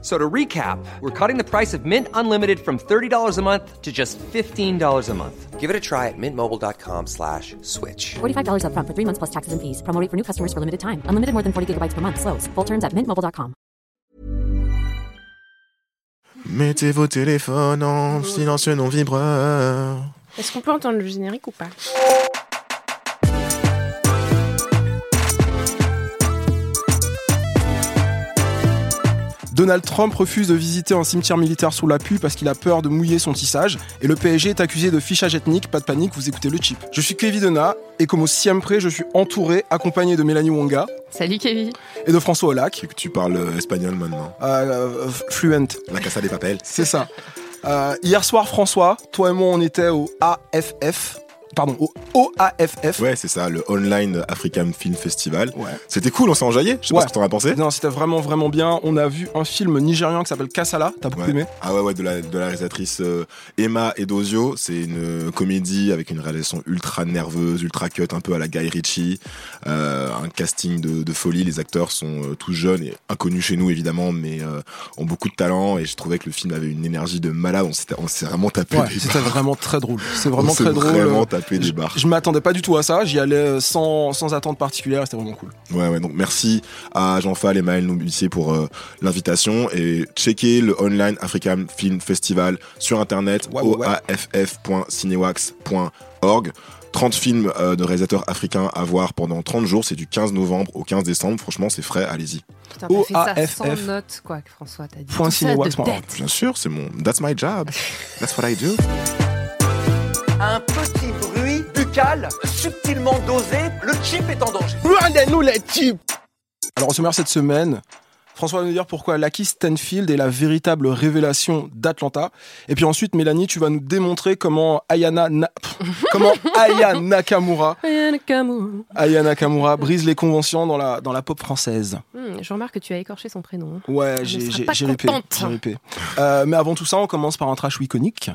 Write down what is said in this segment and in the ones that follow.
So to recap, we're cutting the price of Mint Unlimited from $30 a month to just $15 a month. Give it a try at mintmobile.com slash switch. $45 upfront for three months plus taxes and fees. Promo rate for new customers for limited time. Unlimited more than 40 gigabytes per month. Slows. Full terms at mintmobile.com. Mettez vos téléphones en silencieux non vibreur. Est-ce qu'on peut entendre le générique ou pas Donald Trump refuse de visiter un cimetière militaire sous la pluie parce qu'il a peur de mouiller son tissage. Et le PSG est accusé de fichage ethnique. Pas de panique, vous écoutez le chip. Je suis Kevin Dena et comme au siempre, je suis entouré, accompagné de Mélanie Wonga Salut Kevin. et de François Olac. Et que tu parles euh, espagnol maintenant. Euh, euh, fluent, La Casa des Papels. c'est ça. Euh, hier soir, François, toi et moi, on était au AFF. Pardon, au OAFF. Ouais, c'est ça, le Online African Film Festival. Ouais. C'était cool, on s'est enjaillé. Je sais Ouais. pas ce que t'en as pensé. Non, c'était vraiment, vraiment bien. On a vu un film nigérian qui s'appelle Kassala. T'as beaucoup Ouais. aimé Ah ouais, ouais, de la, de la réalisatrice euh, Emma Edozio. C'est une comédie avec une réalisation ultra nerveuse, ultra cut, un peu à la Guy Ritchie. Euh, un casting de, de folie. Les acteurs sont euh, tous jeunes et inconnus chez nous, évidemment, mais ont beaucoup de talent. Et je trouvais que le film avait une énergie de malade. On s'est, vraiment tapé Ouais, c'était vraiment très drôle. C'est vraiment très drôle. vraiment des Je- barres. Je m'attendais pas du tout à ça. J'y allais euh, sans, sans attente particulière. et C'était vraiment cool. Ouais, ouais, donc merci à Jean-Fall et Maël Noubissier pour euh, l'invitation et checker le Online African Film Festival sur internet Ouais, ouais, oaff.cinewax.org. 30 films euh, de réalisateurs africains à voir pendant 30 jours, c'est du 15 novembre au 15 décembre. Franchement, c'est frais, allez-y. Putain, t'as fait ça sans notes, quoi, que François, t'as dit. Point. Bien sûr, c'est mon that's my job. That's what I do. Subtilement dosé, le chip est en danger. Regardez-nous les types Alors, au sommaire cette semaine, François va nous dire pourquoi Lucky Stanfield est la véritable révélation d'Atlanta. Et puis ensuite, Mélanie, tu vas nous démontrer comment Ayana, Na- comment Aya Nakamura, Aya Nakamura. Brise les conventions dans la, dans la pop française. Hmm, je remarque que tu as écorché son prénom. Ouais, Je j'ai ripé. Euh, mais avant tout ça, on commence par un trash iconique.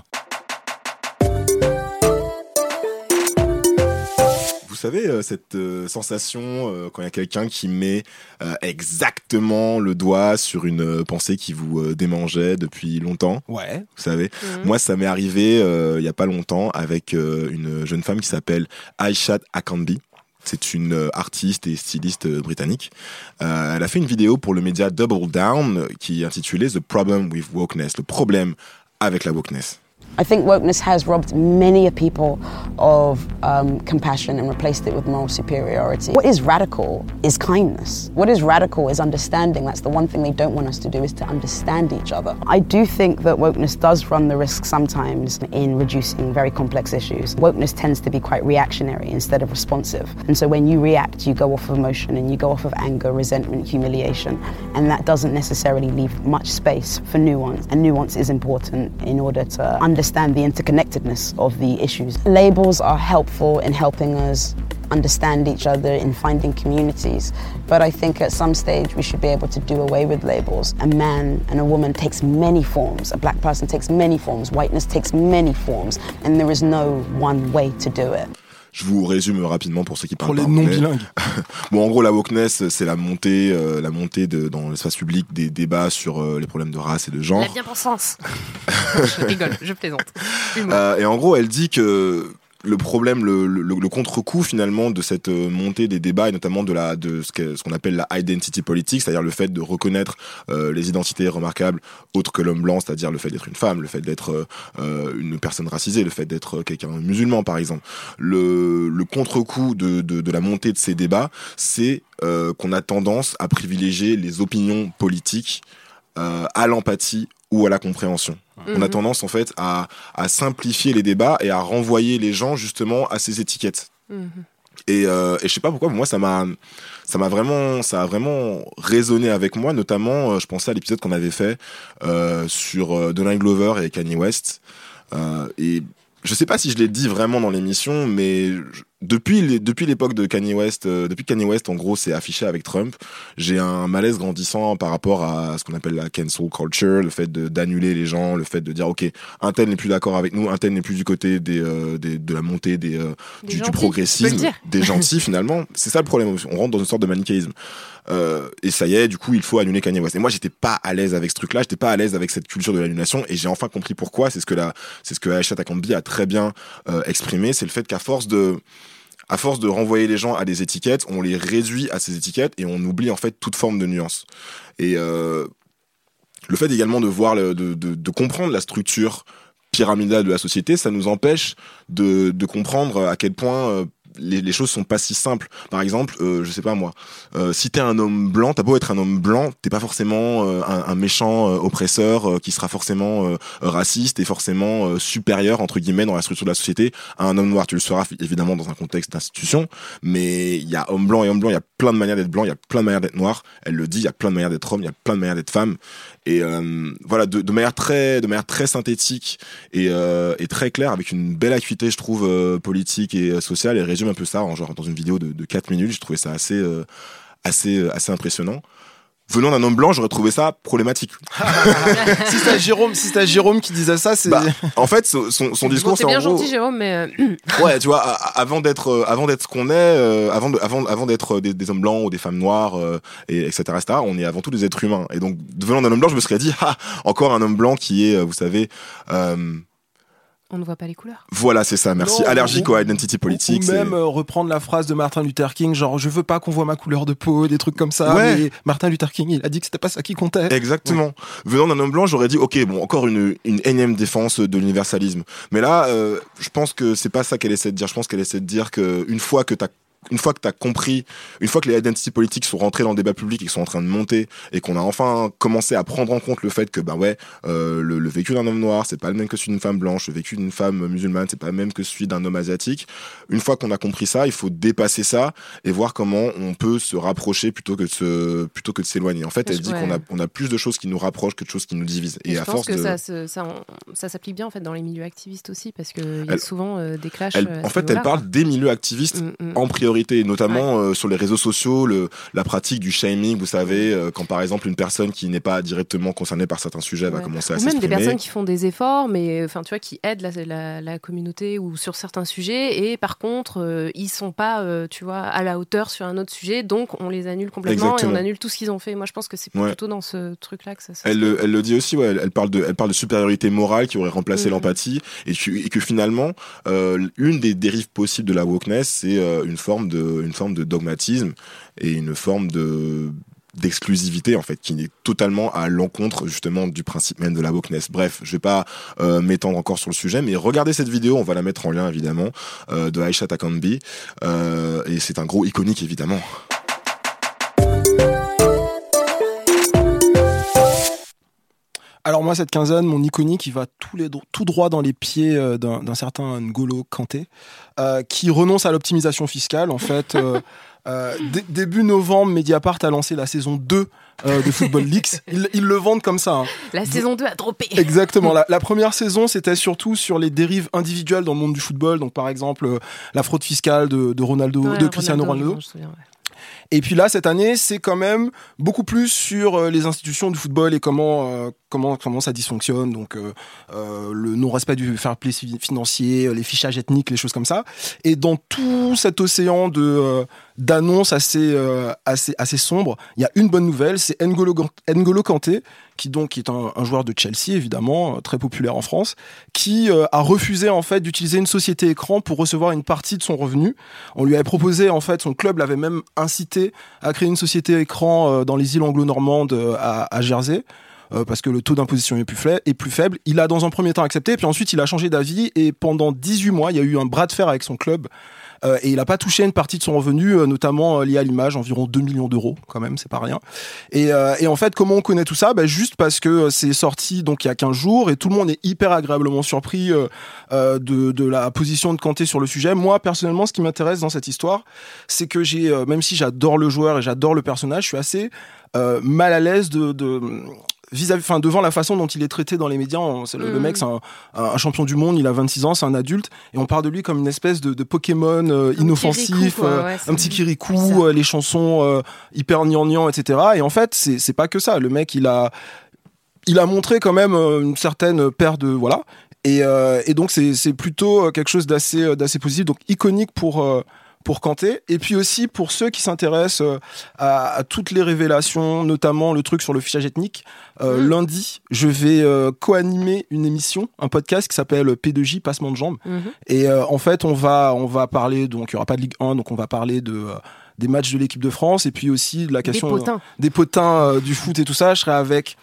Savez, euh, cette euh, sensation euh, quand il y a quelqu'un qui met euh, exactement le doigt sur une euh, pensée qui vous euh, démangeait depuis longtemps, Ouais. vous savez. Mhm. Moi, ça m'est arrivé euh, il y a pas longtemps avec euh, une jeune femme qui s'appelle Aishat Akambi. C'est une artiste et styliste britannique. Euh, elle a fait une vidéo pour le média Double Down qui est intitulée The Problem with Wokeness, le problème avec la wokeness. I think wokeness has robbed many people of um, compassion and replaced it with moral superiority. What is radical is kindness. What is radical is understanding. That's the one thing they don't want us to do is to understand each other. I do think that wokeness does run the risk sometimes in reducing very complex issues. Wokeness tends to be quite reactionary instead of responsive. And so when you react, you go off of emotion and you go off of anger, resentment, humiliation. And that doesn't necessarily leave much space for nuance. And nuance is important in order to understand the interconnectedness of the issues. Labels are helpful in helping us understand each other in finding communities. But I think at some stage we should be able to do away with labels. A man and a woman takes many forms. A black person takes many forms. Whiteness takes many forms. And there is no one way to do it. Je vous résume rapidement pour ceux qui parlent Pour les pas anglais. non-bilingues. Bon, en gros, la wokeness, c'est la montée, euh, la montée de, dans l'espace public des débats sur euh, les problèmes de race et de genre. La bien-pensance. je rigole, je plaisante. Euh, et en gros, elle dit que le problème, le, le, le contre-coup finalement de cette euh, montée des débats et notamment de la de ce qu'on appelle la identity politique, c'est-à-dire le fait de reconnaître euh, les identités remarquables autres que l'homme blanc, c'est-à-dire le fait d'être une femme, le fait d'être euh, euh, une personne racisée, le fait d'être euh, quelqu'un musulman par exemple. Le, le contre-coup de, de, de la montée de ces débats, c'est euh, qu'on a tendance à privilégier les opinions politiques euh, à l'empathie ou à la compréhension. On a Mhm. tendance en fait à, à simplifier les débats et à renvoyer les gens justement à ces étiquettes. Mhm. Et, euh, et je sais pas pourquoi, mais moi ça m'a, ça m'a vraiment, ça a vraiment résonné avec moi. Notamment, euh, je pensais à l'épisode qu'on avait fait euh, sur euh, Donald Glover et Kanye West. Euh, et je sais pas si je l'ai dit vraiment dans l'émission, mais je- depuis les- depuis l'époque de Kanye West, euh, depuis Kanye West en gros s'est affiché avec Trump, j'ai un malaise grandissant par rapport à ce qu'on appelle la cancel culture, le fait d'annuler les gens, le fait de dire ok, un tel n'est plus d'accord avec nous, un tel n'est plus du côté des, euh, des de la montée des, euh, Des du, du gentils, progressisme, des gentils finalement. C'est ça le problème. On rentre dans une sorte de manichéisme. Euh, et ça y est, du coup, il faut annuler Kanye West. Et moi, j'étais pas à l'aise avec ce truc-là, j'étais pas à l'aise avec cette culture de l'annulation, et j'ai enfin compris pourquoi. C'est ce que la, c'est ce que Aisha Takambi a très bien euh, exprimé, c'est le fait qu'à force de à force de renvoyer les gens à des étiquettes, on les réduit à ces étiquettes et on oublie en fait toute forme de nuance. Et euh, le fait également de voir, de, comprendre la structure pyramidale de la société, ça nous empêche de, de comprendre à quel point euh, les, les choses sont pas si simples. Par exemple, euh, je sais pas moi, euh, si t'es un homme blanc, t'as beau être un homme blanc, t'es pas forcément euh, un, un méchant euh, oppresseur euh, qui sera forcément euh, raciste et forcément supérieur entre guillemets dans la structure de la société à un homme noir. Tu le seras évidemment dans un contexte d'institution, mais il y a homme blanc et homme blanc, il y a plein de manières d'être blanc, il y a plein de manières d'être noir. Elle le dit, il y a plein de manières d'être homme, il y a plein de manières d'être femme. Et euh, voilà, de, de manière très, de manière très synthétique et, euh, et très claire, avec une belle acuité, je trouve, euh, politique et sociale. Elle résume un peu ça, en genre dans une vidéo de, de 4 minutes. J'ai trouvé ça assez, assez, assez impressionnant. Venant d'un homme blanc, j'aurais trouvé ça problématique. si c'était Jérôme, si c'était Jérôme qui disait ça, c'est. Bah, en fait, son, discours, c'est c'est bien en gros, gentil, Jérôme, mais euh, ouais, tu vois, avant d'être, euh, avant d'être ce qu'on est, euh, avant, de, avant, avant d'être des, des hommes blancs ou des femmes noires, euh, et etc., etc., on est avant tout des êtres humains. Et donc, venant d'un homme blanc, je me serais dit, ah, encore un homme blanc qui est, euh, vous savez, euh, on ne voit pas les couleurs. voilà, c'est ça, merci, Non, allergique ou- aux identity politics. Ou même euh, reprendre la phrase de Martin Luther King, genre je veux pas qu'on voit ma couleur de peau, des trucs comme ça. Ouais. Mais Martin Luther King, il a dit que c'était pas ça qui comptait. Exactement. Venant d'un homme blanc, j'aurais dit, ok, bon, encore une, une énième défense de l'universalisme. Mais là, euh, je pense que c'est pas ça qu'elle essaie de dire. Je pense qu'elle essaie de dire que une fois que t'as une fois que tu as compris, une fois que les identity politiques sont rentrés dans le débat public et sont en train de monter et qu'on a enfin commencé à prendre en compte le fait que ben ouais, euh, le, le vécu d'un homme noir, c'est pas le même que celui d'une femme blanche, le vécu d'une femme musulmane, c'est pas le même que celui d'un homme asiatique. Une fois qu'on a compris ça, il faut dépasser ça et voir comment on peut se rapprocher plutôt que de se plutôt que de s'éloigner. En fait, elle dit ouais. qu'on a on a plus de choses qui nous rapprochent que de choses qui nous divisent. Et, je à pense force que de ça, s'applique bien en fait dans les milieux activistes aussi, parce qu'il y a Elle- souvent euh, des clashs. elle- euh, en fait, elle parle des milieux activistes Mm, mm. en priorité, notamment euh, sur les réseaux sociaux, le, la pratique du shaming, vous savez, euh, quand par exemple une personne qui n'est pas directement concernée par certains sujets va commencer à Ou même des s'exprimer. personnes qui font des efforts, mais enfin, tu vois, qui aident la, la- la communauté ou sur certains sujets, et par contre, euh, ils sont pas, euh, tu vois, à la hauteur sur un autre sujet, donc on les annule complètement Exactement. et on annule tout ce qu'ils ont fait. Moi, je pense que c'est Ouais. plutôt dans ce truc-là que ça. ça Elle, se le- elle le dit aussi, ouais, elle, parle de, elle parle de supériorité morale qui aurait remplacé Mhm. l'empathie et, que- et que finalement, une des dérives possibles de la wokeness, c'est une forme de, une forme de dogmatisme et une forme de d'exclusivité en fait qui est totalement à l'encontre justement du principe même de la wokeness. Bref, je vais pas euh, m'étendre encore sur le sujet, mais regardez cette vidéo, on va la mettre en lien évidemment euh, de Aisha Takambi euh, et c'est un gros iconique évidemment. Alors moi, cette quinzaine, mon iconique, il va tout, les, tout droit dans les pieds euh, d'un certain N'Golo Kanté, euh, qui renonce à l'optimisation fiscale. En fait, euh, euh, dé- début novembre, Mediapart a lancé la saison 2 euh, de Football Leaks. Ils, ils le vendent comme ça. hein. La saison 2 a droppé. Exactement. La, la première saison, c'était surtout sur les dérives individuelles dans le monde du football. Donc, par exemple, la fraude fiscale de, de Ronaldo, Ouais, de Cristiano Ronaldo. Et puis là, cette année, c'est quand même beaucoup plus sur euh, les institutions du football et comment, euh, comment, comment ça dysfonctionne. Donc, euh, le non-respect du fair play fi- financier, les fichages ethniques, les choses comme ça. Et dans tout cet océan de d'annonces assez, assez, assez sombres, il y a une bonne nouvelle, c'est N'Golo, N'Golo Kanté, qui donc est un, un joueur de Chelsea, évidemment, très populaire en France, qui a refusé en fait d'utiliser une société écran pour recevoir une partie de son revenu. On lui avait proposé, en fait, son club l'avait même incité à créer une société écran euh, dans les îles anglo-normandes euh, à, Jersey. euh, parce que le taux d'imposition est plus, est plus faible. Il a dans un premier temps accepté, puis ensuite il a changé d'avis et pendant 18 mois, il y a eu un bras de fer avec son club euh, et il n'a pas touché une partie de son revenu, euh, notamment euh, lié à l'image, environ 2 millions d'euros quand même, c'est pas rien. Et, euh, et en fait, comment on connaît tout ça? Bah, Juste parce que euh, c'est sorti donc il y a 15 jours et tout le monde est hyper agréablement surpris de, de la position de Kanté sur le sujet. Moi, personnellement, ce qui m'intéresse dans cette histoire, c'est que j'ai, même si j'adore le joueur et j'adore le personnage, je suis assez mal à l'aise de, de vis-à-vis, enfin devant la façon dont il est traité dans les médias. on- c'est le, le Mm. mec, c'est un, champion du monde, il a 26 ans, c'est un adulte, et on parle de lui comme une espèce de, de Pokémon euh, inoffensif, euh, ouais, un petit Kirikou, euh, les chansons hyper gnangnan, etc. Et en fait, c'est c'est pas que ça. Le mec, il a, il a montré quand même une certaine paire de voilà. Et, et donc c'est c'est plutôt quelque chose d'assez d'assez positif, donc iconique pour pour Kanté, et puis aussi pour ceux qui s'intéressent euh, à, à toutes les révélations, notamment le truc sur le fichage ethnique. Euh, Mm. Lundi, je vais euh, co-animer une émission, un podcast qui s'appelle P2J, Passement de jambes. Mhm. Et euh, en fait, on va, on va parler, donc il y aura pas de Ligue 1, donc on va parler de des matchs de l'équipe de France et puis aussi de la Des question des potins euh, du foot et tout ça. Je serai avec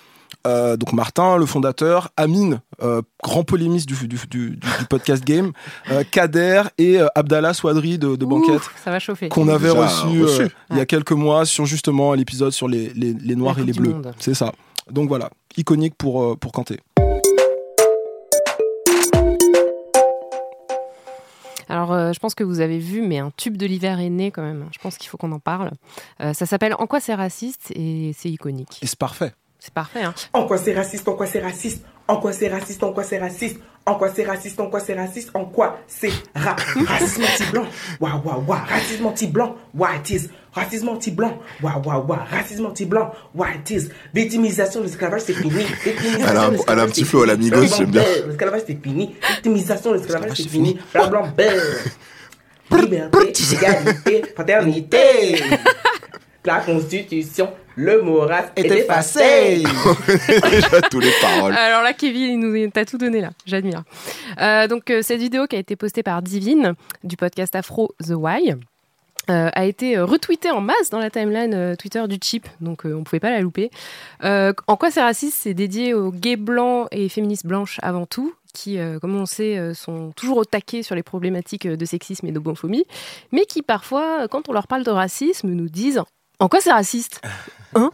euh, donc Martin, le fondateur, Amine, euh, grand polémiste du, du, du, du- du podcast Game, euh, Kader et euh, Abdallah Swadri de, de Banquette. Ça va chauffer. Qu'on avait Déjà reçu, reçu. euh, il y a quelques mois sur justement l'épisode sur les, les, les noirs et les bleus. C'est ça. Donc voilà, iconique pour, euh, pour Kanté. Alors, euh, je pense que vous avez vu, mais un tube de l'hiver est né quand même. Je pense qu'il faut qu'on en parle. Euh, ça s'appelle En quoi c'est raciste et c'est iconique. Et c'est parfait. C'est parfait. Hein. En quoi c'est raciste, en quoi c'est raciste, en quoi c'est raciste, en quoi c'est raciste, en quoi c'est raciste, en quoi c'est raciste, en quoi c'est ra racisme anti-blanc, waouh waouh waouh, racisme anti-blanc, what it is, racisme anti-blanc, waouh waouh waouh, racisme anti-blanc, what it is, victimisation de l'esclavage c'est fini, victimisation Elle a un- elle a petit flow à j'aime bien. L'esclavage c'est fini, victimisation de l'esclavage c'est c'est fini, blanc blanc. Blanc, liberté, égalité, fraternité. La constitution, le moral est effacé. Déjà tous les paroles. Alors là, Kevin, il nous tout donné là. J'admire. Euh, donc euh, cette vidéo qui a été postée par Divine du podcast Afro The Why. euh, a été retweetée en masse dans la timeline euh, Twitter du Chip, donc euh, on pouvait pas la louper. Euh, en quoi c'est raciste? C'est dédié aux gays blancs et féministes blanches avant tout, qui, euh, comme on sait, euh, sont toujours au taquet sur les problématiques de sexisme et d'homophobie, mais qui parfois, quand on leur parle de racisme, nous disent en quoi c'est raciste Hein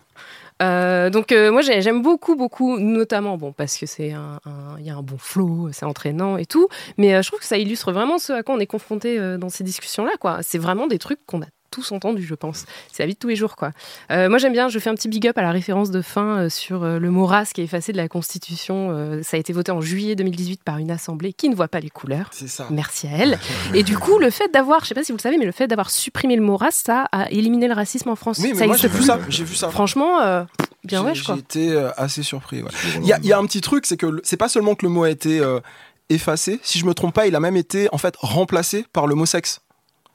Euh, donc euh, moi j'ai- j'aime beaucoup beaucoup notamment bon parce que c'est un il y a un bon flow c'est entraînant et tout mais euh, je trouve que ça illustre vraiment ce à quoi on est confronté dans ces discussions là quoi. C'est vraiment des trucs qu'on a tous entendu je pense c'est la vie de tous les jours quoi Euh, moi j'aime bien je fais un petit big up à la référence de fin euh, sur euh, le mot race qui est effacé de la constitution Euh, ça a été voté en juillet 2018 par une assemblée qui ne voit pas les couleurs C'est ça. Merci à elle. Et du coup, le fait d'avoir, je sais pas si vous le savez, mais le fait d'avoir supprimé le mot race, ça a éliminé le racisme en France. Oui, mais ça moi j'ai existe vu plus. ça. J'ai vu ça. Franchement, euh, bien J'ai- wesh quoi. J'ai été assez surpris. ouais. Il y a, il y a un petit truc, c'est que c'est pas seulement que le mot a été euh, effacé. Si je me trompe pas, il a même été en fait remplacé par le mot sexe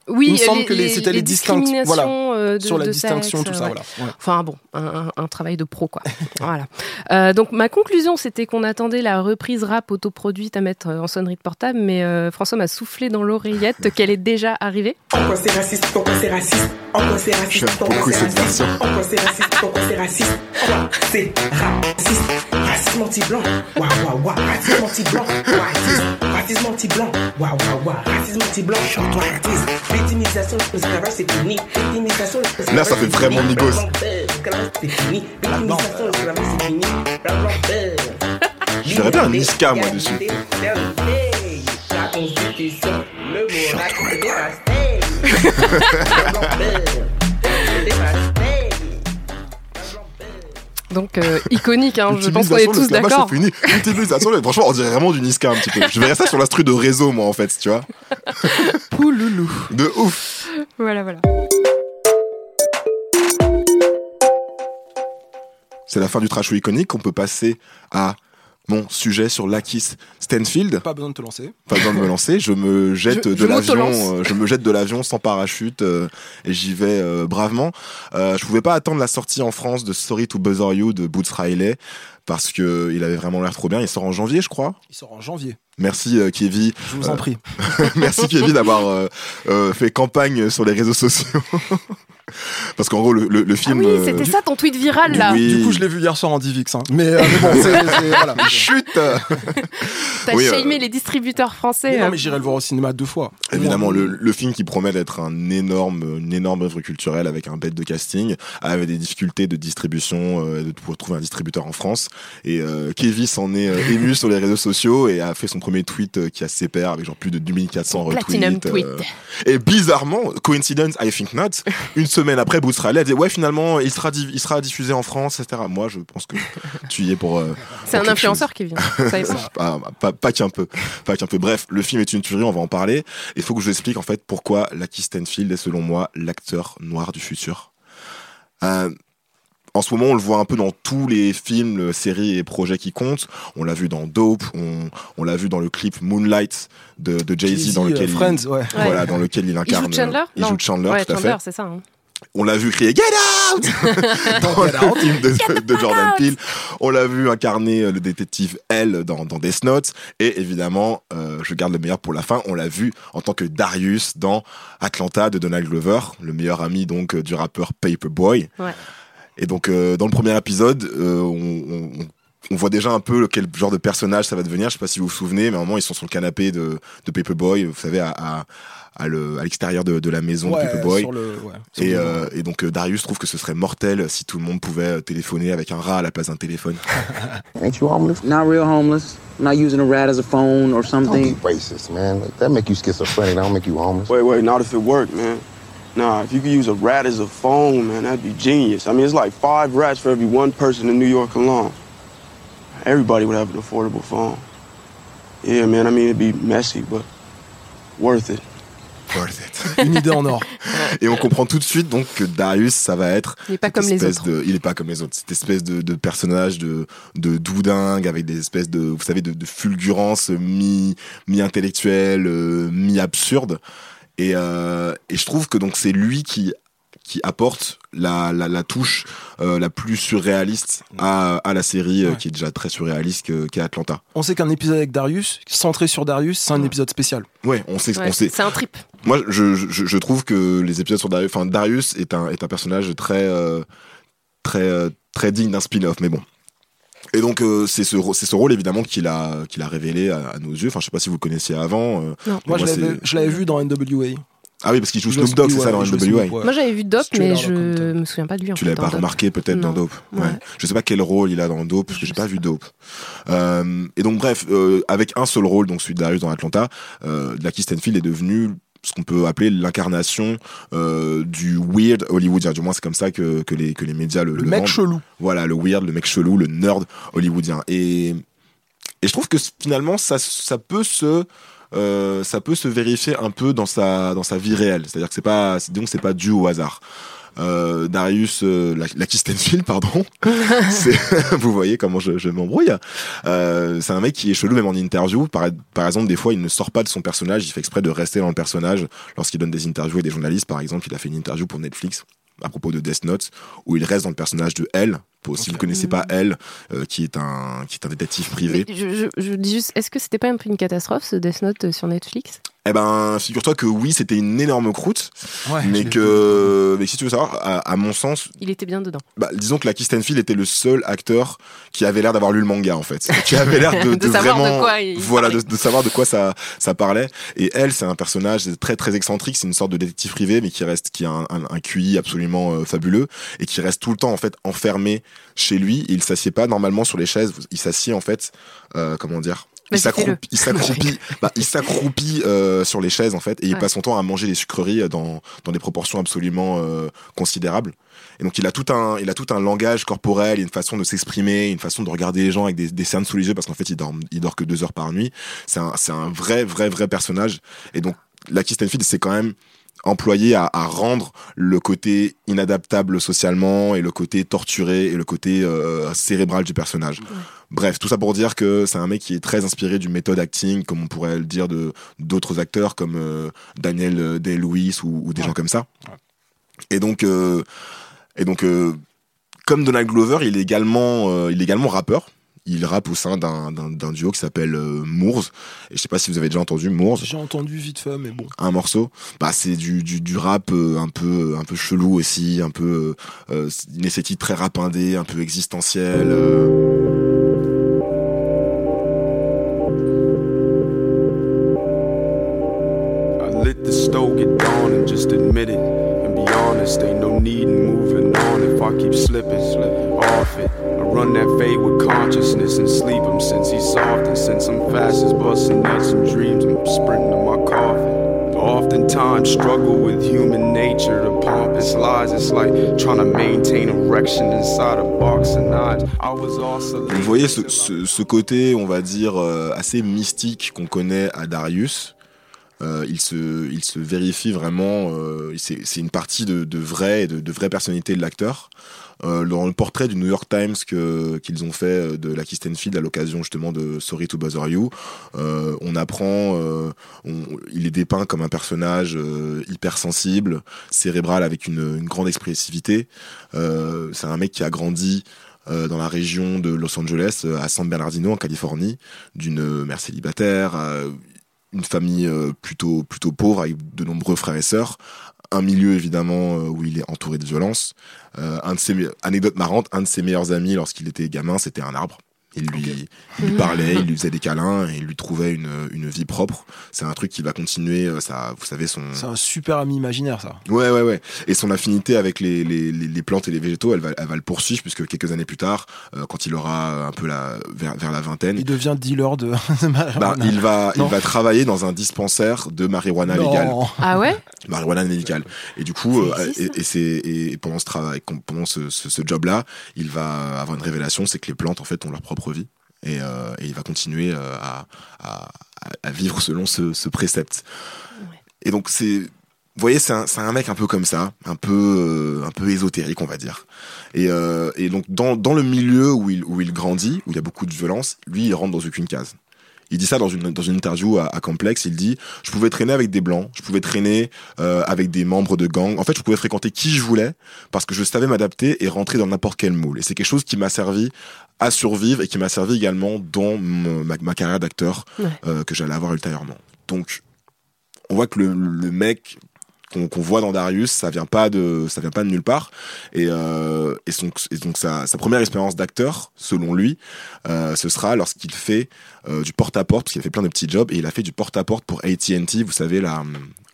Oui, il me semble que les- c'était les distincts- voilà, discriminations, euh, de- sur la de distinction, sexe, tout ça. ouais. Voilà. Voilà. Enfin bon, un, un- travail de pro quoi. voilà. Euh, donc ma conclusion c'était qu'on attendait la reprise rap autoproduite à mettre euh, en sonnerie de portable, mais euh, François m'a soufflé dans l'oreillette qu'elle est déjà arrivée. En quoi c'est raciste, en quoi c'est raciste, en quoi c'est raciste, J'aime en quoi beaucoup c'est raciste, version. en quoi c'est raciste, en quoi c'est raciste, en quoi c'est raciste, racisme anti-blanc, waouh waouh waouh, racisme anti-blanc, racisme, racisme anti-blanc, waouh waouh waouh, racisme anti-blanc, racisme, victimisation c'est fini, victimisation l'esclavage Là, ça fait vraiment blanc, blanc, l'esclavage c'est fini, victimisation l'esclavage c'est fini, blanc blanc blanc. Je verrais bien un Niska, moi, dessus. La constitution, le moral est dévasté. Donc euh, iconique, hein, je pense qu'on est tous d'accord. L'utilisation, franchement, on dirait vraiment du Niska un petit peu. Je verrais ça sur l'instru de réseau, moi, en fait, tu vois. Pouloulou. De ouf. Voilà, voilà. C'est la fin du trash iconique. On peut passer à mon sujet sur Lakis Stanfield. Pas besoin de te lancer. Pas besoin de me lancer. Je me jette Je- de je l'avion. euh, je me jette de l'avion sans parachute euh, et j'y vais euh, bravement. Euh, je pouvais pas attendre la sortie en France de Sorry to Bother You de Boots Riley parce que il avait vraiment l'air trop bien. Il sort en janvier, je crois. Il sort en janvier. Merci euh, Kevin. Je vous en Euh, prie. Merci Kevin d'avoir euh, euh, fait campagne sur les réseaux sociaux. Parce qu'en gros, le, le, le Ah film. oui, euh, c'était ça ton tweet viral là. Oui. Du coup, je l'ai vu hier soir en Divix. Hein. Mais, euh, mais bon, c'est, voilà. Chut T'as Oui, euh, shamé les distributeurs français. Mais non, mais j'irai le voir au cinéma deux fois. Évidemment, le, le film qui promet d'être un énorme, une énorme œuvre culturelle avec un bête de casting, avait des difficultés de distribution, euh, de pouvoir trouver un distributeur en France. Et euh, Kevin s'en est euh, ému sur les réseaux sociaux et a fait son premier premier tweet euh, qui a ses pairs avec genre plus de 2400 Platinum retweets. euh. tweet. Et bizarrement, coincidence, I think not, une semaine après, Bruce Riley a dit ouais finalement il sera il sera diffusé en France, etc. Moi je pense que tu y es pour. euh, C'est un influenceur qui vient. Ça est. pas, pas, pas qu'un peu, pas qu'un peu. Bref, le film est une tuerie, on va en parler. Il faut que je vous explique en fait pourquoi Lucky Stanfield est selon moi l'acteur noir du futur. Euh, en ce moment, on le voit un peu dans tous les films, euh, séries et projets qui comptent. On l'a vu dans Dope, on, on l'a vu dans le clip Moonlight de, de Jay-Z, Jay-Z, dans lequel euh, il, Friends, ouais. voilà, dans lequel il Il incarne. joue Chandler? il Non. joue Chandler, Ouais, tout à Chandler, fait. c'est ça. hein. On l'a vu crier Get out dans le film de, de Jordan Peele. On l'a vu incarner euh, le détective L dans, dans Death Note. Et évidemment, euh, je garde le meilleur pour la fin. On l'a vu en tant que Darius dans Atlanta de Donald Glover, le meilleur ami donc euh, du rappeur Paperboy. Ouais. Et donc euh, dans le premier épisode, euh, on, on- on voit déjà un peu quel genre de personnage ça va devenir. Je sais pas si vous vous souvenez, mais à un moment ils sont sur le canapé de, de Paperboy, vous savez, à, à, à le- à l'extérieur de, de la maison de Ouais, Paperboy. sur le- ouais, sur Et, le- euh, et donc euh, Darius trouve que ce serait mortel si tout le monde pouvait téléphoner avec un rat à la place d'un téléphone. Ain't you homeless? Not real homeless. Not using a rat as a phone or Don't something. be racist, man. That make you schizophrenic. That don't make you homeless. Wait, wait, not if it worked, man. Nah, if you could use a rat as a phone, man, that'd be genius. I mean, it's like five rats for every one person in New York alone. Everybody would have an affordable phone. Yeah, man, I mean, it'd be messy, but worth it. Worth it. Une idée en or. Et on comprend tout de suite donc que Darius, ça va être. Il est pas comme les espèce autres. De, il est pas comme les autres. Cette espèce de, de personnage de, de doudingue avec des espèces de, vous savez, de, de fulgurance mi, mi-intellectuelle, euh, mi-absurde. Et, euh, et je trouve que donc c'est lui qui qui apporte la, la, la touche euh, la plus surréaliste à, à la série euh, qui est déjà très surréaliste que- qu'est Atlanta. On sait qu'un épisode avec Darius, centré sur Darius, c'est un épisode spécial. Ouais, on sait, Ouais, on sait. C'est un trip. Moi, je, je, je trouve que les épisodes sur Darius, enfin Darius est un est un personnage très euh, très euh, très digne d'un spin-off, mais bon. Et donc euh, c'est ce c'est ce rôle évidemment qu'il a qu'il a révélé à, à nos yeux. Enfin, je sais pas si vous le connaissiez avant. euh, Non. Moi, je l'avais- je l'avais vu dans NWA. Ah oui, parce qu'il joue Snoop Dogg, c'est ça dans NWA. Moi, j'avais vu Dope, mais je me souviens pas de lui. en Tu l'avais pas Dope. remarqué peut-être dans. Dope. Ouais. Ouais. Je sais pas quel rôle il a dans Dope parce que j'ai pas vu Dope. Euh, et donc bref, euh, avec un seul rôle, donc celui de Darius dans Atlanta, euh, Lucky Stanfield est devenu ce qu'on peut appeler l'incarnation euh, du weird hollywoodien. Du moins, c'est comme ça que, que les que les médias le, Le le mec vendent. chelou. Voilà, le weird, le mec chelou, le nerd hollywoodien. Et et je trouve que finalement ça ça peut se euh, ça peut se vérifier un peu dans sa dans sa vie réelle. C'est-à-dire que c'est pas donc c'est pas dû au hasard. Euh, Darius euh, la, pardon. Vous voyez comment je, je m'embrouille. Euh, c'est un mec qui est chelou même en interview. Par, par exemple, des fois, il ne sort pas de son personnage. Il fait exprès de rester dans le personnage lorsqu'il donne des interviews à des journalistes. Par exemple, il a fait une interview pour Netflix à propos de Death Note où il reste dans le personnage de L. Pour, si vous connaissez pas L, euh, qui est un qui est un détective privé. Je, je, je dis juste, est-ce que c'était pas un peu une catastrophe ce Death Note sur Netflix? Eh ben, figure-toi que oui, c'était une énorme croûte, Ouais, mais que, mais si tu veux savoir, à, à mon sens, Il était bien dedans. bah, disons que Lucky Stanfield était le seul acteur qui avait l'air d'avoir lu le manga en fait, qui avait l'air de, De savoir de vraiment, quoi il voilà, de, de savoir de quoi ça, ça parlait. Et elle, c'est un personnage très très excentrique, c'est une sorte de détective privé, mais qui reste, qui a un, un, un QI absolument euh, fabuleux et qui reste tout le temps en fait enfermé chez lui. Il s'assied pas normalement sur les chaises, il s'assied en fait, euh, comment dire. Il s'accroupit, il s'accroupit, bah, il s'accroupit euh, sur les chaises en fait, et il Ouais. passe son temps à manger des sucreries dans dans des proportions absolument euh, considérables. Et donc il a tout un, il a tout un langage corporel, une façon de s'exprimer, une façon de regarder les gens avec des, des cernes sous les yeux parce qu'en fait il dort, il dort que deux heures par nuit. C'est un, c'est un vrai, vrai, vrai personnage. Et donc Lucky Stanfield, c'est quand même employé à, à rendre le côté inadaptable socialement et le côté torturé et le côté euh, cérébral du personnage. Bref, tout ça pour dire que c'est un mec qui est très inspiré du méthode acting, comme on pourrait le dire de d'autres acteurs comme euh, Daniel Day-Lewis ou, ou des gens comme ça. Et donc, euh, et donc, euh, comme Donald Glover, il est également, euh, il est également rappeur. Il rappe au sein d'un duo qui s'appelle euh, Moors. Et je sais pas si vous avez déjà entendu Moors J'ai entendu vite fait, mais bon. un morceau bah c'est du, du, du rap euh, un peu un peu chelou aussi un peu euh, euh, une esthétique très rapindée un peu existentielle euh. I let the stove get down and just admit it. And honest, ain't no need in moving on if I keep slipping, slipping off it. I run that fade with consciousness and sleep him since he's soft and since I'm fast as busting nuts and dreams. I'm sprinting to my coffin. Oftentimes struggle with human nature, the pompous lies. It's like trying to maintain erection inside a box of knives. I was also. Vous voyez ce, ce- ce côté, on va dire, euh, assez mystique qu'on connaît à Darius. Euh, il, se, il se vérifie vraiment, euh, c'est une partie de, de vraie, de, de vraie personnalité de l'acteur. Euh, dans le portrait du New York Times qu'ils ont fait euh, de Lucky Stanfield à l'occasion justement de Sorry to Bother You, on apprend, il est dépeint comme un personnage hypersensible, cérébral avec une, grande expressivité. C'est un mec qui a grandi dans la région de Los Angeles, à San Bernardino, en Californie, d'une mère célibataire, euh, une famille euh, plutôt plutôt pauvre avec de nombreux frères et sœurs, un milieu évidemment euh, où il est entouré de violence. Euh, un de ses anecdote marrante, un de ses meilleurs amis lorsqu'il était gamin, c'était un arbre. Il lui, il lui parlait, il lui faisait des câlins et il lui trouvait une, une vie propre. C'est un truc qui va continuer, euh, ça, vous savez, son, C'est un super ami imaginaire, ça. Ouais, ouais, ouais. Et son affinité avec les, les, les, les plantes et les végétaux, elle va, elle va le poursuivre puisque quelques années plus tard, euh, quand il aura un peu la, vers, vers la vingtaine, Il devient dealer de, de marijuana. bah, il va, il va travailler dans un dispensaire de marijuana Non. légale. Ah ouais? Marijuana médicale. Et du coup, euh, et, et c'est, et pendant ce travail, pendant ce, ce, ce job-là, il va avoir une révélation, c'est que les plantes, en fait, ont leur propre vie. Et, euh, et il va continuer euh, à, à, à vivre selon ce, ce précepte. Et donc, c'est, vous voyez, c'est un, mec un peu comme ça, un peu, euh, un peu ésotérique, on va dire. Et, et donc, dans, dans le milieu où il, où il grandit, où il y a beaucoup de violence, lui, il rentre dans aucune case. Il dit ça dans une, dans une interview à, à Complex. Il dit Je pouvais traîner avec des blancs, je pouvais traîner euh, avec des membres de gangs. En fait, je pouvais fréquenter qui je voulais parce que je savais m'adapter et rentrer dans n'importe quel moule. Et c'est quelque chose qui m'a servi à survivre et qui m'a servi également dans mon- ma, ma carrière d'acteur Ouais. euh, que j'allais avoir ultérieurement. Donc, on voit que le, le mec qu'on qu'on voit dans Darius, ça vient pas de, ça vient pas de nulle part. Et, euh, et, son- et donc sa, sa première expérience d'acteur, selon lui, euh, ce sera lorsqu'il fait euh, du porte-à-porte, parce qu'il a fait plein de petits jobs, et il a fait du porte-à-porte pour AT&T, vous savez la,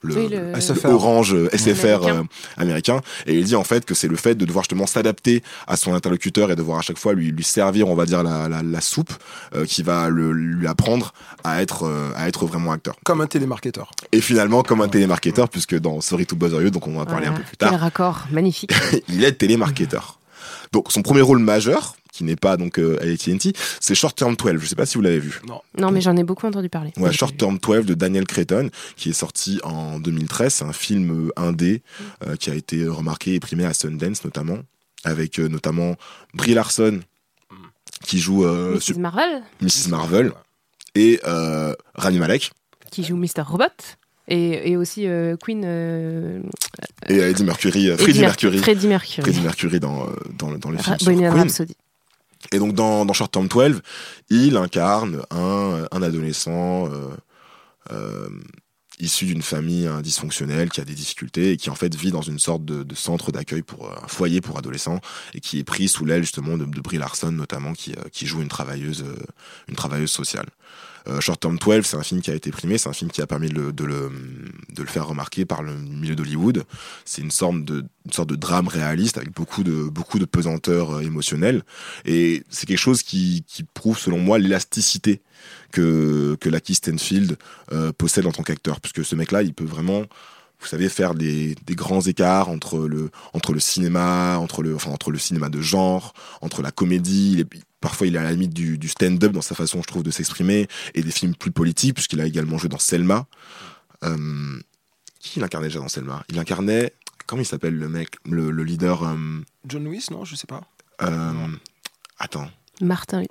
le, Oui, le- le SFR. Orange euh, SFR Américain. euh, américain. Et il dit en fait que c'est le fait de devoir justement s'adapter à son interlocuteur et devoir à chaque fois lui, lui servir, on va dire, la, la, la soupe euh, qui va le, lui apprendre à être, euh, à être vraiment acteur. Comme un télémarketeur. Et finalement, comme un télémarketeur, puisque dans Sorry to Bother You, donc on va en parler Voilà. un peu plus Quel tard, raccord magnifique. il est télémarketeur. Donc son premier rôle majeur, qui n'est pas donc euh, à AT&T, c'est Short Term 12. Je sais pas si vous l'avez vu. Non. Non, mais j'en ai beaucoup entendu parler. Ouais, Short Term 12 de Daniel Cretton, qui est sorti en 2013. C'est un film euh, indé euh, qui a été remarqué et primé à Sundance notamment, avec euh, notamment Brie Larson qui joue euh, Mrs. Marvel, Mrs. Marvel et euh, Rami Malek qui joue Mr. Robot. Et, et aussi euh, Queen. euh, et Eddie Mercury, Eddie Freddie Mer- Mercury, Freddie Mercury. Freddie Mercury dans dans, le- dans le film Bohemian. Rhapsody. Et donc dans, Short Term 12, il incarne un, un adolescent euh, euh, issu d'une famille hein, dysfonctionnelle qui a des difficultés et qui en fait vit dans une sorte de, centre d'accueil pour euh, un foyer pour adolescents et qui est pris sous l'aile justement de, de Brie Larson notamment qui, qui joue une travailleuse une travailleuse sociale. Euh, Short Term 12, c'est un film qui a été primé, c'est un film qui a permis de le, faire remarquer par le milieu d'Hollywood. C'est une sorte de, drame réaliste avec beaucoup de, pesanteur euh, émotionnelle. Et c'est quelque chose qui, prouve, selon moi, l'élasticité que, que Lucky euh, possède en tant qu'acteur. Parce que ce mec-là, il peut vraiment, vous savez, faire des, des grands écarts entre le, entre le cinéma, entre le, enfin, entre le cinéma de genre, entre la comédie. Il est- parfois, il est à la limite du, du stand-up dans sa façon, je trouve, de s'exprimer, et des films plus politiques, puisqu'il a également joué dans Selma. Euh, qui il incarnait déjà dans Selma? Il incarnait, comment il s'appelle le mec, le, le leader euh, John Lewis, non? Je sais pas. euh, Attends. Martin.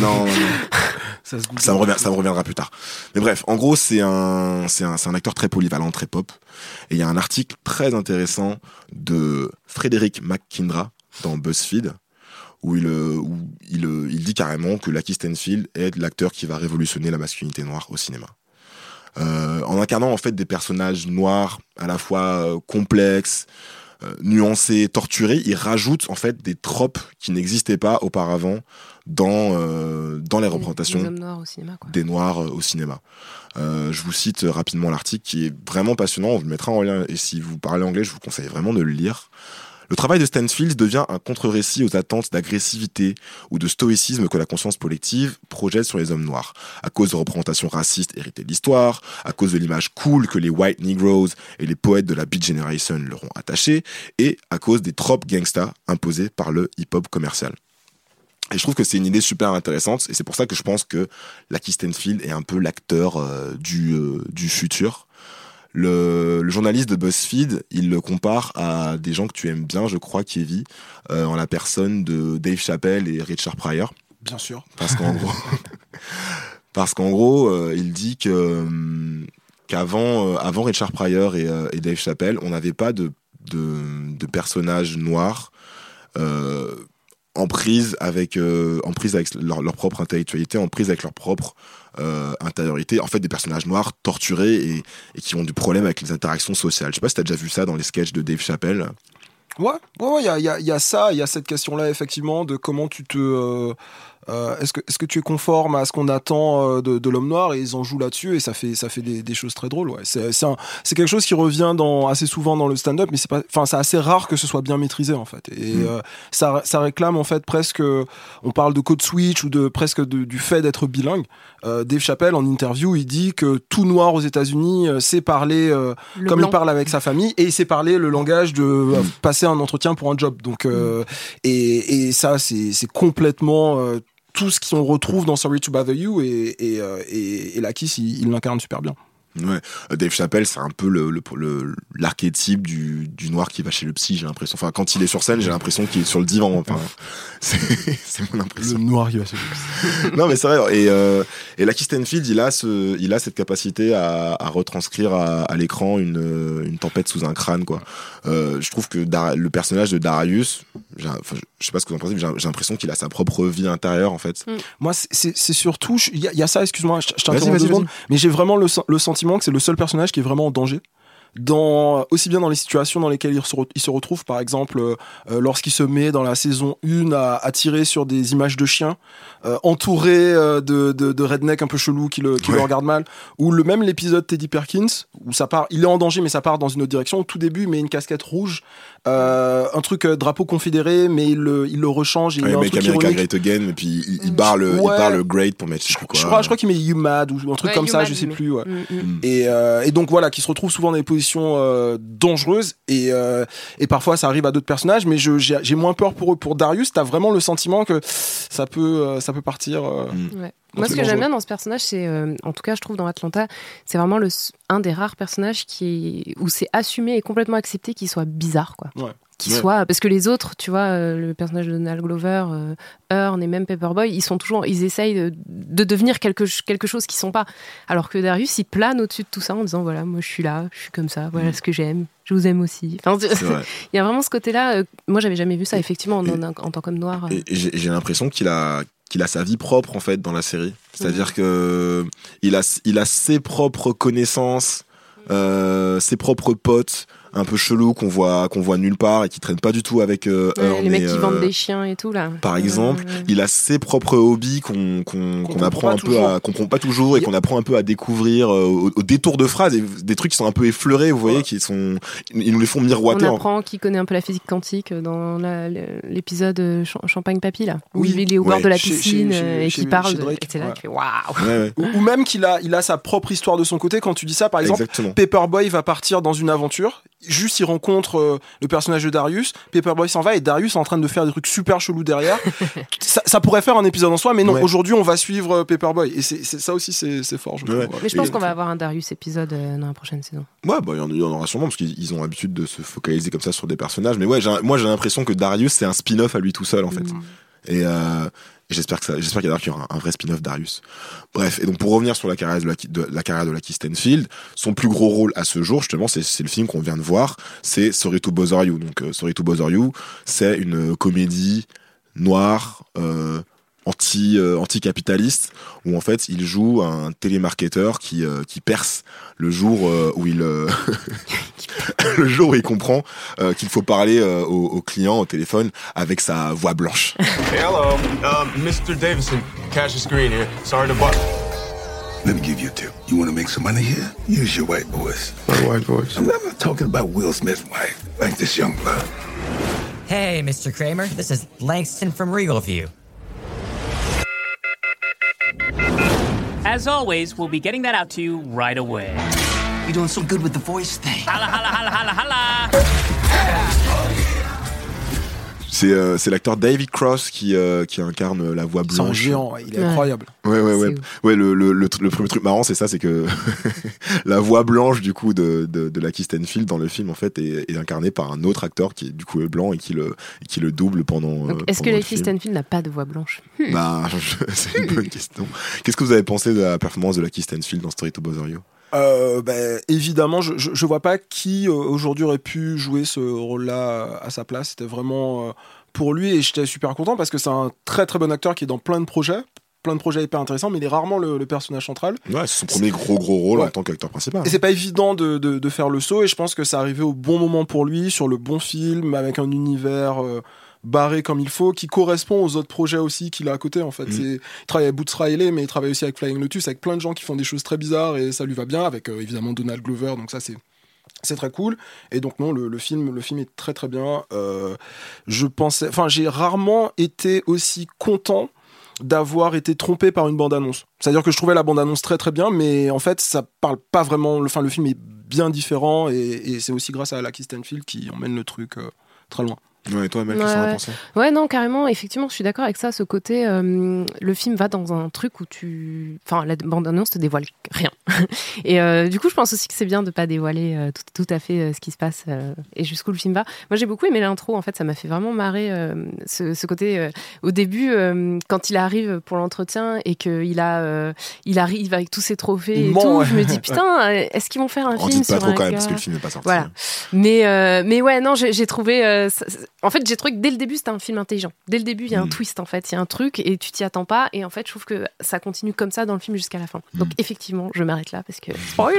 Non, non, non. Ça se ça me, revient, ça me reviendra plus tard. Mais bref, en gros, c'est un, c'est un, c'est un acteur très polyvalent, très pop. Et il y a un article très intéressant de Frédéric McKindra dans BuzzFeed où il, où il, il dit carrément que Lucky Stanfield est l'acteur qui va révolutionner la masculinité noire au cinéma. Euh, en incarnant en fait des personnages noirs à la fois euh, complexes, euh, nuancés, torturés, il rajoute en fait des tropes qui n'existaient pas auparavant dans euh, dans les représentations hommes noirs au cinéma, quoi. des noirs euh, au cinéma. Euh, je vous cite euh, rapidement l'article qui est vraiment passionnant, on vous le mettra en lien et si vous parlez anglais, je vous conseille vraiment de le lire. Le travail de Stanfield devient un contre-récit aux attentes d'agressivité ou de stoïcisme que la conscience collective projette sur les hommes noirs, à cause de représentations racistes héritées de l'histoire, à cause de l'image cool que les white negroes et les poètes de la Beat Generation leur ont attachée, et à cause des tropes gangsta imposés par le hip-hop commercial. Et je trouve que c'est une idée super intéressante, et c'est pour ça que je pense que Lucky Stanfield est un peu l'acteur euh, du, euh, du futur. Le, le journaliste de BuzzFeed, il le compare à des gens que tu aimes bien, je crois, Kevin, euh, en la personne de Dave Chappelle et Richard Pryor. Bien sûr. Parce qu'en gros, parce qu'en gros, euh, il dit que hum, qu'avant, euh, avant Richard Pryor et, euh, et Dave Chappelle, on n'avait pas de, de, de personnages noirs euh, en prise avec euh, en prise avec leur, leur propre intellectualité, en prise avec leur propre euh, intériorité. En fait, des personnages noirs torturés et, qui ont du problème avec les interactions sociales. Je sais pas si t'as déjà vu ça dans les sketchs de Dave Chappelle. Ouais, ouais, ouais, il y a, il y, il y a ça, il y a cette question-là effectivement de comment tu te, euh, euh, est-ce que, est-ce que tu es conforme à ce qu'on attend euh, de, de l'homme noir? Et ils en jouent là-dessus et ça fait, ça fait des, des choses très drôles. Ouais, c'est, c'est, un- c'est quelque chose qui revient dans assez souvent dans le stand-up, mais c'est pas, enfin, c'est assez rare que ce soit bien maîtrisé en fait. Et Mm. euh, ça, ça réclame en fait presque, on parle de code switch ou de presque de- du fait d'être bilingue. Euh, Dave Chappelle en interview, il dit que tout noir aux États-Unis euh, sait parler euh, comme blanc. il parle avec sa famille et il sait parler le langage de euh, passer un entretien pour un job. Donc euh, et, et ça c'est c'est complètement euh, tout ce qu'on retrouve dans Sorry to Bother You et et, euh, et, et Lakis il il l'incarne super bien. Ouais, Euh, Dave Chappelle, c'est un peu le le- le- l'archétype du, du noir qui va chez le psy, j'ai l'impression. Enfin, quand il est sur scène, j'ai l'impression qu'il est sur le divan. Enfin, c'est mon impression. Le noir qui va se non, mais c'est vrai. Et, euh, et Lucky Stanfield, il a, ce, il a cette capacité à, à retranscrire à, à l'écran une, une tempête sous un crâne, quoi. Euh, je trouve que Dar- le personnage de Darius, enfin, je sais pas ce que vous en pensez, mais j'ai l'impression qu'il a sa propre vie intérieure, en fait. Moi, c'est- surtout, il y, a- il y a ça, excuse-moi, je, t'interromps deux secondes, mais j'ai vraiment le, le sentiment que c'est le seul personnage qui est vraiment en danger. Dans, aussi bien dans les situations dans lesquelles il se, re- il se retrouve, par exemple, euh, euh, lorsqu'il se met dans la saison 1 à, à tirer sur des images de chiens, euh, entouré euh, de, de, de redneck un peu chelou qui le, qui le Ouais. regardent mal, ou le même l'épisode Teddy Perkins, où ça part, il est en danger, mais ça part dans une autre direction. Au tout début, il met une casquette rouge, euh, un truc euh, drapeau confédéré, mais il le, il le rechange il Ouais, met un Make truc America ironique. Great Again, et puis il, il barre le, il Ouais. barre le great pour mettre je quoi. Je crois, je crois qu'il met You Mad ou un truc Ouais, comme ça, Mad, je sais il plus. Ouais. Mm, mm. Et, euh, et donc voilà, qui se retrouve souvent dans des positions euh, dangereuses et, euh, et parfois ça arrive à d'autres personnages, mais je- j'ai moins peur pour eux. Pour Darius, t'as vraiment le sentiment que ça peut, euh, ça peut partir. euh, Mm. Ouais. Moi, ce que j'aime bien dans ce personnage, c'est, euh, en tout cas, je trouve dans Atlanta, c'est vraiment le, un des rares personnages qui, où c'est assumé et complètement accepté qu'il soit bizarre, quoi. Ouais. Ouais. soit, parce que les autres, tu vois, euh, le personnage de Donald Glover, euh, Earn et même Paperboy, ils sont toujours, ils essayent de, de devenir quelque, quelque chose qu'ils sont pas. Alors que Darius, il plane au-dessus de tout ça en disant, voilà, moi, je suis là, je suis comme ça, voilà ce que j'aime, je vous aime aussi. Enfin, Mm. Il y a vraiment ce côté-là. euh, moi, j'avais jamais vu ça, effectivement, en, en- en tant qu'homme noir. j'ai l'impression qu'il a qu'il a sa vie propre en fait dans la série. C'est-à-dire Mhm. que il a il a ses propres connaissances, euh, ses propres potes un peu chelous qu'on voit qu'on voit nulle part et qui traînent pas du tout avec euh, Ouais, Earn les mecs et, qui euh, vendent des chiens et tout, là. par exemple, ouais, ouais. il a ses propres hobbies qu'on qu'on apprend pas un peu toujours. à qu'on comprend pas toujours et qu'on apprend un peu à découvrir euh, au, au détour de phrases et des trucs qui sont un peu effleurés, vous voyez, qui sont ils nous les font miroiter. On en- apprend qu'il connaît un peu la physique quantique dans l'épisode euh, Ch- Champagne Papy, là. Où Oui. il est au bord Ouais. de la piscine chez- euh, et qui parle. de- et là, ouais. tu fais waouh! Ouais, ouais. Ou, ou même qu'il a, il a sa propre histoire de son côté. Quand tu dis ça, par exemple, Exactement. Paperboy va partir dans une aventure. Juste, il rencontre euh, le personnage de Darius. Paperboy s'en va et Darius est en train de faire des trucs super chelous derrière. ça, ça pourrait faire un épisode en soi, mais non. Ouais. Aujourd'hui, on va suivre euh, Paperboy et c'est c'est- ça aussi, c'est c'est fort. Je Ouais. trouve. Mais je pense qu'on va avoir un Darius épisode euh, dans la prochaine saison. Ouais, bah, il y en- il y, en aura sûrement parce qu'ils ils ont l'habitude de se focaliser comme ça sur des personnages. Mais ouais, j'ai- moi j'ai l'impression que Darius c'est un spin-off à lui tout seul en fait. Mm. Et, euh, j'espère que ça, j'espère qu'il y, y aura un, vrai spin-off Darius. Bref, et donc pour revenir sur la carrière de la, de, la carrière de Lucky Stanfield, son plus gros rôle à ce jour, justement, c'est c'est le film qu'on vient de voir, c'est Sorry to Bother You. Donc euh, Sorry to Bother You, c'est une comédie noire. Euh, anti euh, anticapitaliste où en fait il joue un télémarketeur qui euh, qui perce le jour euh, où il euh, le jour où il comprend euh, qu'il faut parler euh, au, au client au téléphone avec sa voix blanche. Hey, hello. Um, Mr. Davison, cash your screen here. Sorry to bother. Let me give you a tip. You want to make some money here? Use your white voice. My white voice. I'm not talking about Will Smith's wife, like this young blood. Hey, Mr. Kramer, this is Langston from Regal View. As always, we'll be getting that out to you right away. You're doing so good with the voice thing. Holla, holla, holla, holla, holla! C'est euh, c'est l'acteur David Cross qui, euh, qui incarne la voix C'est blanche. géant, ouais, il est Ouais. incroyable. Ouais, ouais, C'est ouais. Ouais, le, le, le, premier truc marrant, c'est ça, c'est que la voix blanche, du coup, de, de, de Lucky Stanfield dans le film, en fait, est, est incarnée par un autre acteur qui, du coup, est blanc et qui le, et qui le double pendant. Euh, Est-ce que Lucky. Stanfield n'a pas de voix blanche? Hmm. Bah, c'est une bonne question. Qu'est-ce que vous avez pensé de la performance de Lucky Stanfield dans Story to Bother You? Euh, ben, évidemment, je, je vois pas qui euh, aujourd'hui aurait pu jouer ce rôle-là à sa place. C'était vraiment euh, pour lui et j'étais super content parce que c'est un très très bon acteur qui est dans plein de projets, plein de projets hyper intéressants, mais il est rarement le, le personnage central. Ouais, c'est son premier gros gros rôle Ouais. en tant qu'acteur principal. Et c'est pas évident de, de, de faire le saut et je pense que ça arrivait au bon moment pour lui, sur le bon film, avec un univers euh, barré comme il faut, qui correspond aux autres projets aussi qu'il a à côté en fait. C'est- Il travaille avec Boots Riley, mais il travaille aussi avec Flying Lotus, avec plein de gens qui font des choses très bizarres et ça lui va bien, avec euh, évidemment Donald Glover, donc ça c'est c'est très cool. Et donc non le, le film le film est très très bien. Euh, je pensais enfin j'ai rarement été aussi content d'avoir été trompé par une bande annonce c'est à dire que je trouvais la bande annonce très très bien mais en fait ça parle pas vraiment le- enfin le film est bien différent et, et c'est aussi grâce à Lucky Stanfield qui emmène le truc euh, très loin Ouais, et toi, Mel, Ouais, qu'est-ce que t'en as ouais. pensé? Ouais, non, carrément. Effectivement, je suis d'accord avec ça. Ce côté, euh, le film va dans un truc où tu. Enfin, la bande-annonce te dévoile rien. et euh, du coup, je pense aussi que c'est bien de pas dévoiler euh, tout, tout à fait euh, ce qui se passe euh, et jusqu'où le film va. Moi, j'ai beaucoup aimé l'intro. En fait, ça m'a fait vraiment marrer euh, ce, ce côté. euh, au début, euh, quand il arrive pour l'entretien et qu'il a, euh, il arrive avec tous ses trophées et tout, ouais. je me dis putain, est-ce qu'ils vont faire un On film dit pas sur trop un quand même, parce que le film n'est pas sorti. Voilà. Mais, euh, mais ouais, non, j'ai trouvé. euh, ça- en fait, j'ai trouvé que dès le début, c'était un film intelligent. Dès le début, il y a un Mm. twist, en fait. Il y a un truc et tu t'y attends pas. Et en fait, je trouve que ça continue comme ça dans le film jusqu'à la fin. Donc, Mm. effectivement, je m'arrête là parce que. Spoiler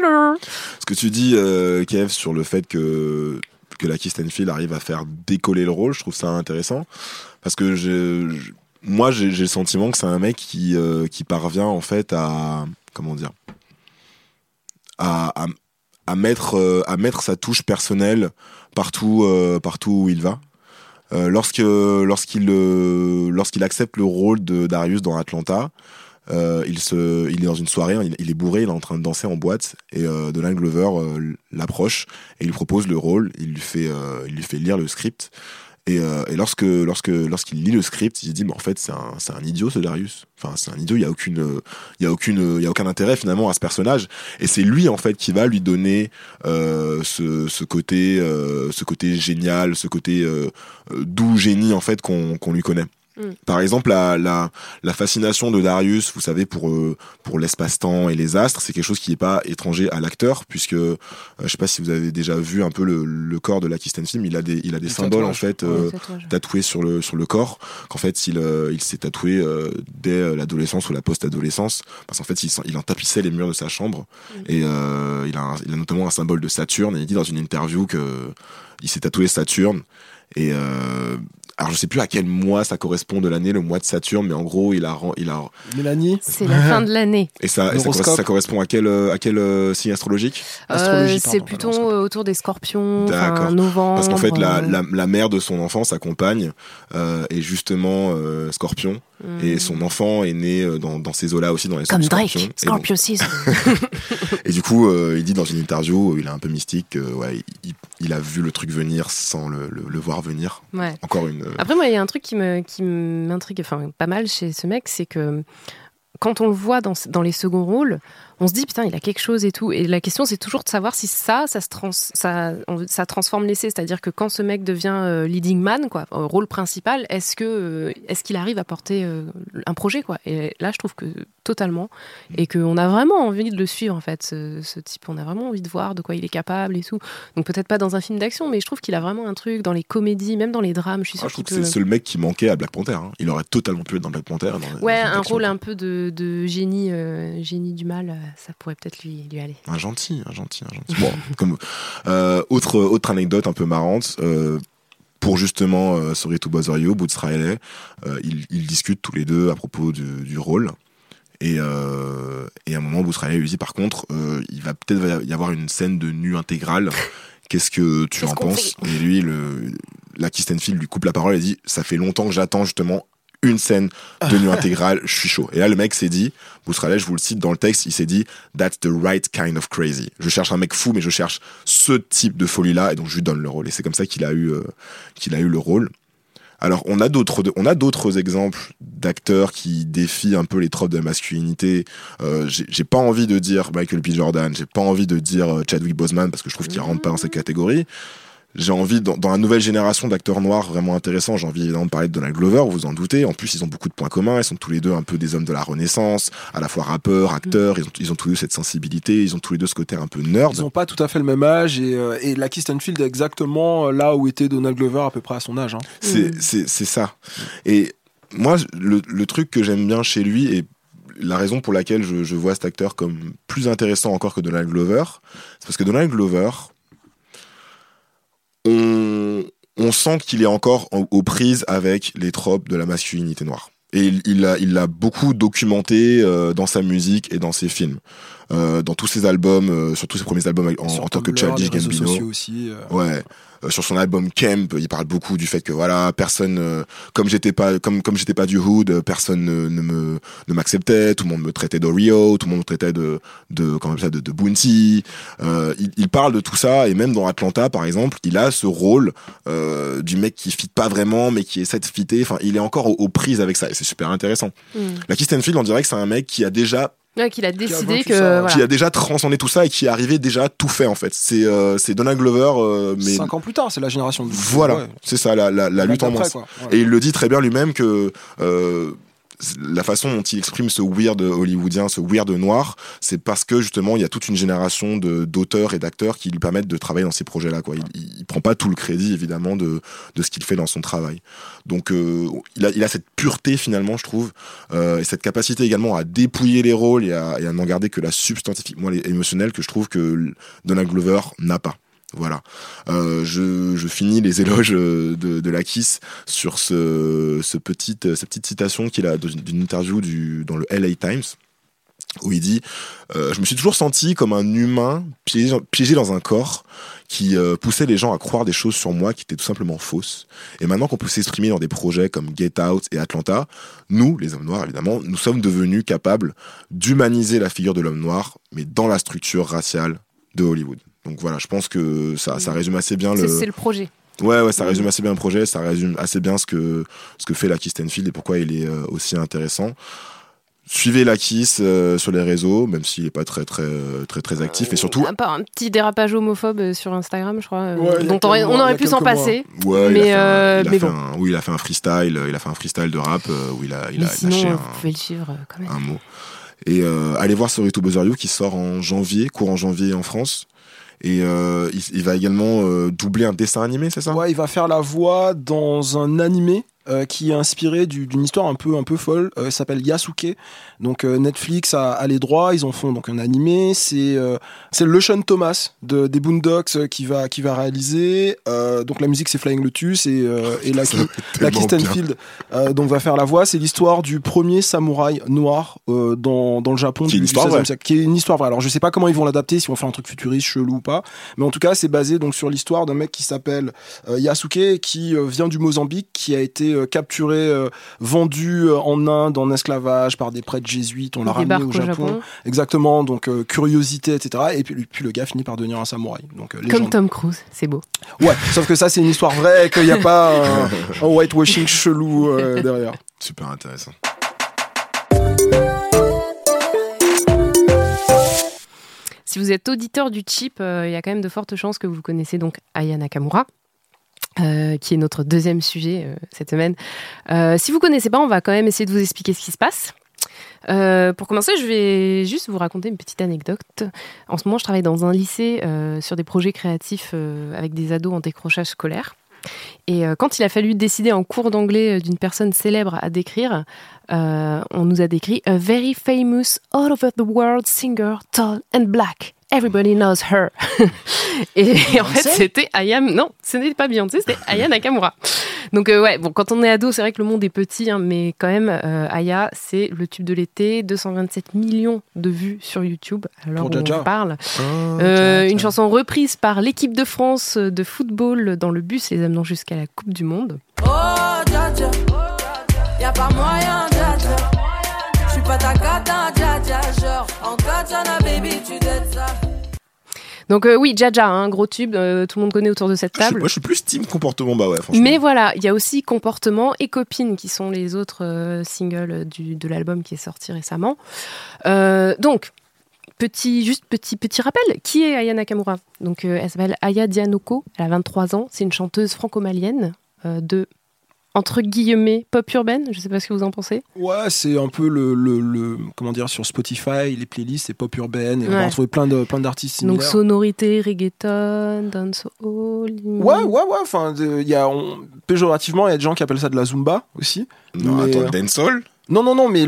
Ce que tu dis, euh, Kev, sur le fait que, que Lucky Stanfield arrive à faire décoller le rôle, je trouve ça intéressant. Parce que je, je- moi, j'ai le sentiment que c'est un mec qui, euh, qui parvient, en fait, à. Comment dire à, à, à mettre, euh, à mettre sa touche personnelle partout, partout où il va. Euh, lorsque lorsqu'il euh, lorsqu'il accepte le rôle de Darius dans Atlanta, euh, il se il est dans une soirée, il, il est bourré, il est en train de danser en boîte et euh, Glover euh, l'approche et il propose le rôle, il lui fait il lui fait lire le script et, euh, et lorsque lorsqu'il lit le script, il se dit mais en fait c'est un un idiot ce Darius. Enfin c'est un idiot, il y a aucune euh, il a aucune il a aucun intérêt finalement à ce personnage et c'est lui en fait qui va lui donner euh, ce, ce côté euh, ce côté génial, ce côté euh, euh, doux génie en fait qu'on qu'on lui connaît. Mm. Par exemple, la, la, la fascination de Darius, vous savez, pour, euh, pour l'espace-temps et les astres, c'est quelque chose qui n'est pas étranger à l'acteur, puisque euh, je sais pas si vous avez déjà vu un peu le, le corps de Lucky Stanfield, il a des, il a des Le symboles en fait euh, tatoués sur le, sur le corps, qu'en fait il, euh, il s'est tatoué euh, dès l'adolescence ou la post-adolescence, parce qu'en fait il, en tapissait les murs de sa chambre, et euh, il, a un- il a notamment un symbole de Saturne, et il dit dans une interview que il s'est tatoué Saturne, et euh, alors je sais plus à quel mois ça correspond de l'année, le mois de Saturne, mais en gros il a il a Mélanie C'est la fin de l'année. et ça, et ça, correspond- ça correspond à quel euh, à quel euh, signe astrologique Euh, Astrologie, c'est plutôt euh, autour des scorpions, enfin, D'accord. novembre. Parce qu'en fait la, la, la mère de son enfant, sa compagne, euh, est justement euh, Scorpion hmm. et son enfant est né euh, dans, dans ces eaux-là aussi dans les Comme Drake, Scorpion. Scorpio Season. Et du coup, euh, il dit dans une interview, il est un peu mystique, que, ouais, il, il a vu le truc venir sans le, le, le voir venir. Ouais. Encore une. euh, Après, moi, il y a un truc qui m'intrigue, enfin pas mal chez ce mec, c'est que quand on le voit dans, dans les seconds rôles, on se dit putain, il a quelque chose et tout. Et la question, c'est toujours de savoir si ça, ça se trans, ça, ça transforme l'essai. C'est-à-dire que quand ce mec devient euh, leading man, quoi, rôle principal, est-ce que euh, est-ce qu'il arrive à porter euh, un projet, quoi? Et là, je trouve que totalement, et qu'on a vraiment envie de le suivre en fait, ce, ce type. On a vraiment envie de voir de quoi il est capable et tout. Donc peut-être pas dans un film d'action, mais je trouve qu'il a vraiment un truc dans les comédies, même dans les drames. Je suis ah, je trouve que c'est le seul mec qui manquait à Black Panther. hein. Il aurait totalement pu être dans Black Panther. dans- Ouais, un rôle un peu de, de génie, génie du mal, ça pourrait peut-être lui, lui aller. Un gentil, un gentil, un gentil. Bon, comme euh, autre autre anecdote un peu marrante. euh, pour justement euh, Sorry to Bother You, Boots Riley, euh, ils, ils discutent tous les deux à propos du, du rôle. Et, euh, et à un moment, Boots Riley lui dit par contre, euh, il va peut-être y avoir une scène de nu intégrale. Qu'est-ce que tu Qu'est-ce en penses Et lui, le, la Stenfield lui coupe la parole et dit ça fait longtemps que j'attends justement une scène de nuit intégrale, je suis chaud. Et là, le mec s'est dit, Bousraleh, je vous le cite dans le texte, il s'est dit, that's the right kind of crazy. Je cherche un mec fou, mais je cherche ce type de folie-là, et donc je lui donne le rôle. Et c'est comme ça qu'il a eu, euh, qu'il a eu le rôle. Alors, on a d'autres, on a d'autres exemples d'acteurs qui défient un peu les tropes de la masculinité. Euh, j'ai pas envie de dire Michael B. Jordan, j'ai pas envie de dire euh, Chadwick Boseman parce que je trouve qu'il rentre pas dans cette catégorie. J'ai envie, dans, dans la nouvelle génération d'acteurs noirs vraiment intéressants, j'ai envie évidemment de parler de Donald Glover, vous en doutez. En plus, ils ont beaucoup de points communs. Ils sont tous les deux un peu des hommes de la Renaissance, à la fois rappeurs, acteurs. Ils ont, ils ont tous les deux cette sensibilité. Ils ont tous les deux ce côté un peu nerd. Ils n'ont pas tout à fait le même âge et, euh, et Lucky Stanfield est exactement euh, là où était Donald Glover à peu près à son âge. hein. C'est c'est c'est ça. Et moi, le, le truc que j'aime bien chez lui et la raison pour laquelle je, je vois cet acteur comme plus intéressant encore que Donald Glover, c'est parce que Donald Glover, on, sent qu'il est encore en- aux prises avec les tropes de la masculinité noire. Et il il l'a il l'a beaucoup documenté euh, dans sa musique et dans ses films. Euh, dans tous ses albums, euh, surtout ses premiers albums en, en tant que Childish Gambino. aussi, euh. Ouais. Euh, sur son album Camp, il parle beaucoup du fait que voilà, personne, euh, comme j'étais pas, comme comme j'étais pas du hood, euh, personne ne, ne me ne m'acceptait, tout le monde me traitait d'Oreo, tout le monde me traitait de de comment ça, de, de Bounty. Euh, il, il parle de tout ça et même dans Atlanta par exemple, il a ce rôle euh, du mec qui fit pas vraiment mais qui essaie de fitter. Enfin, il est encore aux, aux prises avec ça et c'est super intéressant. Mm. La Stanfield, on dirait que c'est un mec qui a déjà Ouais, qu'il a décidé vaincu que. ça, voilà. qui a déjà transcendé tout ça et qui est arrivé déjà tout fait en fait. C'est euh, c'est Donald Glover euh, mais Cinq ans plus tard, c'est la génération de. voilà, Ouais. c'est ça la, la, la La lutte en masse. Voilà. Et il le dit très bien lui-même que euh, la façon dont il exprime ce weird hollywoodien, ce weird noir, c'est parce que justement il y a toute une génération d'auteurs et d'acteurs qui lui permettent de travailler dans ces projets-là. Quoi, il, il prend pas tout le crédit évidemment de de ce qu'il fait dans son travail. Donc euh, il a cette pureté finalement, je trouve, euh, et cette capacité également à dépouiller les rôles et à, et à n'en garder que la substantifique, moi émotionnelle que je trouve que Donald Glover n'a pas. Voilà. Euh, je, finis les éloges euh, de, de la sur petite, cette petite citation qu'il a d'une interview dans le LA Times où il dit euh, Je me suis toujours senti comme un humain piégé, dans un corps qui euh, poussait les gens à croire des choses sur moi qui étaient tout simplement fausses. Et maintenant qu'on peut s'exprimer dans des projets comme Get Out et Atlanta, nous, les hommes noirs évidemment, nous sommes devenus capables d'humaniser la figure de l'homme noir, mais dans la structure raciale de Hollywood. Donc voilà, je pense que ça, ça résume assez bien le. c'est le projet. Ouais, ouais, ça résume assez bien le projet, ça résume assez bien ce que, ce que fait la Kiss Stanfield et pourquoi il est euh, aussi intéressant. Suivez la Kiss euh, sur les réseaux, même s'il n'est pas très, très, très, très actif. Et surtout, part un petit dérapage homophobe euh, sur Instagram, je crois, euh, Ouais, dont on aurait, on pu s'en passer. ouais, il a mais fait un- euh, il a mais fait bon. un- oui, il a fait un freestyle, euh, il a fait un freestyle de rap euh, où il a, il Mais a sinon, lâché vous un, pouvez le suivre euh, quand même. un mot. Et euh, allez voir Sorry to You qui sort en janvier, courant janvier en France. Et euh, il, va également euh, doubler un dessin animé, c'est ça? Ouais, il va faire la voix dans un animé euh, qui est inspiré du- d'une histoire un peu un peu folle. Euh, s'appelle Yasuke. Donc euh, Netflix a, a les droits, ils en font donc un animé. C'est c'est le Sean Thomas de des Boondocks qui va qui va réaliser. Donc la musique c'est Flying Lotus et et la la euh, donc va faire la voix. C'est l'histoire du premier samouraï noir dans dans le Japon Qui est du, une histoire du 16e vraie. siècle, qui est une histoire vraie. Alors je sais pas comment ils vont l'adapter, si on fait un truc futuriste chelou ou pas, mais en tout cas c'est basé donc sur l'histoire d'un mec qui s'appelle Yasuke qui vient du Mozambique, qui a été euh, capturé, euh, vendu euh, en Inde en esclavage par des prêtres jésuites. On l'a ramené au au Japon. Exactement, donc euh, curiosité, etc. Et puis, puis le gars finit par devenir un samouraï. Donc euh, Comme. Tom Cruise, c'est beau. Ouais, sauf que ça c'est une histoire vraie, qu'il n'y a pas un, un whitewashing chelou euh, derrière. Super intéressant. Si vous êtes auditeur du chip, euh, il y a quand même de fortes chances que vous connaissez donc Aya Nakamura. Euh, qui est notre deuxième sujet euh, cette semaine. Euh, si vous connaissez pas, on va quand même essayer de vous expliquer ce qui se passe. Pour commencer, je vais juste vous raconter une petite anecdote. En ce moment, je travaille dans un lycée sur des projets créatifs avec des ados en décrochage scolaire. Et quand il a fallu décider en cours d'anglais d'une personne célèbre à décrire, on nous a décrit a very famous all over the world singer, tall and black. Everybody Knows Her. et, en fait, c'était Aya. Non, ce n'était pas Beyoncé, c'était Aya Nakamura. Donc euh, ouais, bon, quand on est ado, c'est vrai que le monde est petit, hein, mais quand même, euh, Aya, c'est le tube de l'été, 227 millions de vues sur YouTube. Alors on Jaja. en parle. Ah, Euh, Jaja. une chanson reprise par l'équipe de France de football dans le bus les amenant jusqu'à la Coupe du Monde. Oh, dja dja, y'a pas moyen, dja dja. J'suis pas ta cata, dja dja. Genre, en katana, baby, tu dettes ça. Donc euh, oui, Jaja, un gros tube, euh, tout le monde connaît autour de cette table. Moi, je suis plus team comportement, bah ouais, franchement. Mais voilà, il y a aussi Comportement et Copine qui sont les autres euh, singles du, de l'album qui est sorti récemment. Euh, donc, petit, juste petit, petit rappel, qui est Aya Nakamura? Donc, euh, elle s'appelle Aya Dianoko, elle a 23 ans, c'est une chanteuse franco-malienne euh, de, entre guillemets, pop urbaine, je sais pas ce que vous en pensez. Ouais, c'est un peu le, le, le- comment dire sur Spotify, les playlists, c'est pop urbaine et on va retrouver plein de plein d'artistes Donc, similaires. sonorité, reggaeton, dancehall. Ouais, ouais, ouais. Enfin, il y a on- péjorativement, il y a des gens qui appellent ça de la zumba aussi. Non, Mais, attends, euh, dancehall Non, non, non, mais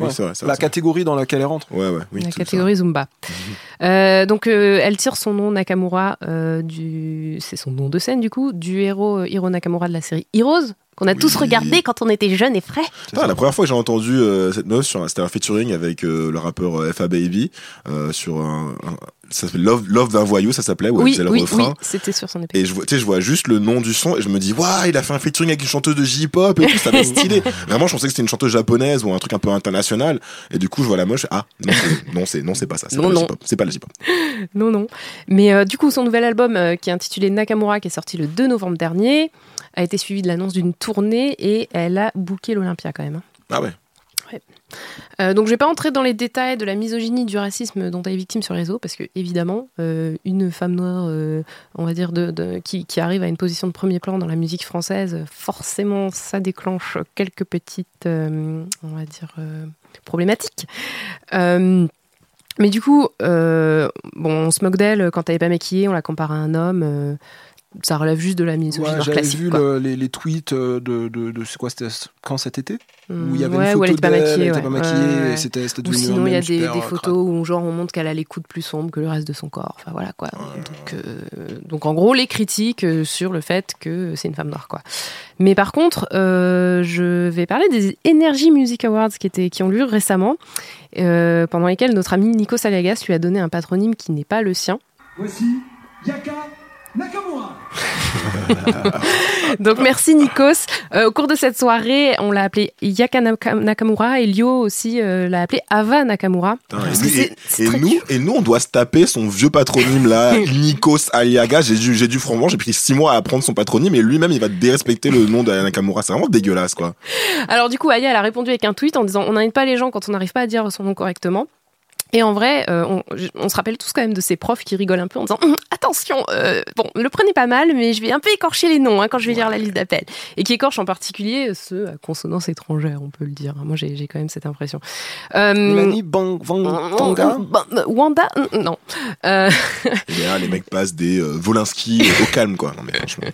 Ouais, tu c'est vois la- la catégorie dans laquelle elle rentre. Ouais, ouais, oui. la tout ça. catégorie Zumba. Euh, donc, euh, elle tire son nom Nakamura euh, du, c'est son nom de scène du coup, du héros Hiro Nakamura de la série Heroes qu'on a tous regardé quand on était jeunes et frais. Ah, la première fois que j'ai entendu euh, cette un- c'était un featuring avec euh, le rappeur euh, FA Baby euh, sur un, un- ça s'appelle Love, Love d'un voyou, ça s'appelait, où elle oui, faisait le oui, oui, c'était sur son épée. Et je vois, tu sais, je vois juste le nom du son et je me dis, waouh, il a fait un featuring avec une chanteuse de J-pop et tout, ça va stylé. Vraiment, je pensais que c'était une chanteuse japonaise ou un truc un peu international. Et du coup, je vois la moche, ah, non, c'est- non, c'est, pas ça. C'est Non, pas. C'est pas le J-pop. Non, non. Mais euh, du coup, son nouvel album, euh, qui est intitulé Nakamura, qui est sorti le 2 novembre dernier, a été suivi de l'annonce d'une tournée et elle a booké l'Olympia quand même. hein. Ah ouais. Euh, donc je vais pas entrer dans les détails de la misogynie, du racisme dont elle est victime sur les réseaux, parce que évidemment, euh, une femme noire, euh, on va dire, de, de- qui, qui arrive à une position de premier plan dans la musique française, forcément, ça déclenche quelques petites, on va dire, problématiques. Mais du coup, bon, on se moque d'elle quand elle est pas maquillée, on la compare à un homme. Ça relève juste de la misogynie Ouais, j'avais classique. vu quoi. le- les, les tweets euh, de, de, quoi c'était quand cet été où il y avait Ouais, une où elle photo était pas d'elle, maquillée. elle était ouais. pas maquillée Ouais, ouais. et c'était c'était Ou sinon, il y a des, photos où genre on montre qu'elle a les coudes plus sombres que le reste de son corps. Enfin voilà quoi. Donc, euh, donc en gros, les critiques euh, sur le fait que c'est une femme noire quoi. Mais par contre, euh, je vais parler des Energy Music Awards qui, étaient, qui ont lieu récemment, euh, pendant lesquels notre ami Nico Saliagas lui a donné un patronyme qui n'est pas le sien. Voici Yaka. Donc merci Nikos. Euh, au cours de cette soirée, on l'a appelé Yaka Naka- Nakamura et Lio aussi euh, l'a appelé Ava Nakamura. Putain, et, nous, dur. et nous, on doit se taper son vieux patronyme là, Nikos Aliaga. J'ai dû, j'ai dû, franchement, j'ai pris six mois à apprendre son patronyme et lui-même, il va dérespecter le nom d'Aya Nakamura. C'est vraiment dégueulasse, quoi. Alors du coup, Aya, elle a répondu avec un tweet en disant on n'invite pas les gens quand on n'arrive pas à dire son nom correctement. Et en vrai, euh, on, on se rappelle tous quand même de ces profs qui rigolent un peu en disant Hum, attention, euh, bon, le prenez pas mal, mais je vais un peu écorcher les noms hein, quand je vais lire la liste d'appels. Et qui écorche en particulier ceux à consonance étrangère, on peut le dire. Moi, j'ai quand même cette impression. Euh, Mélanie Bang, Wanda, non. Euh, là, les mecs passent des Volinsky au calme, quoi. Non, mais franchement.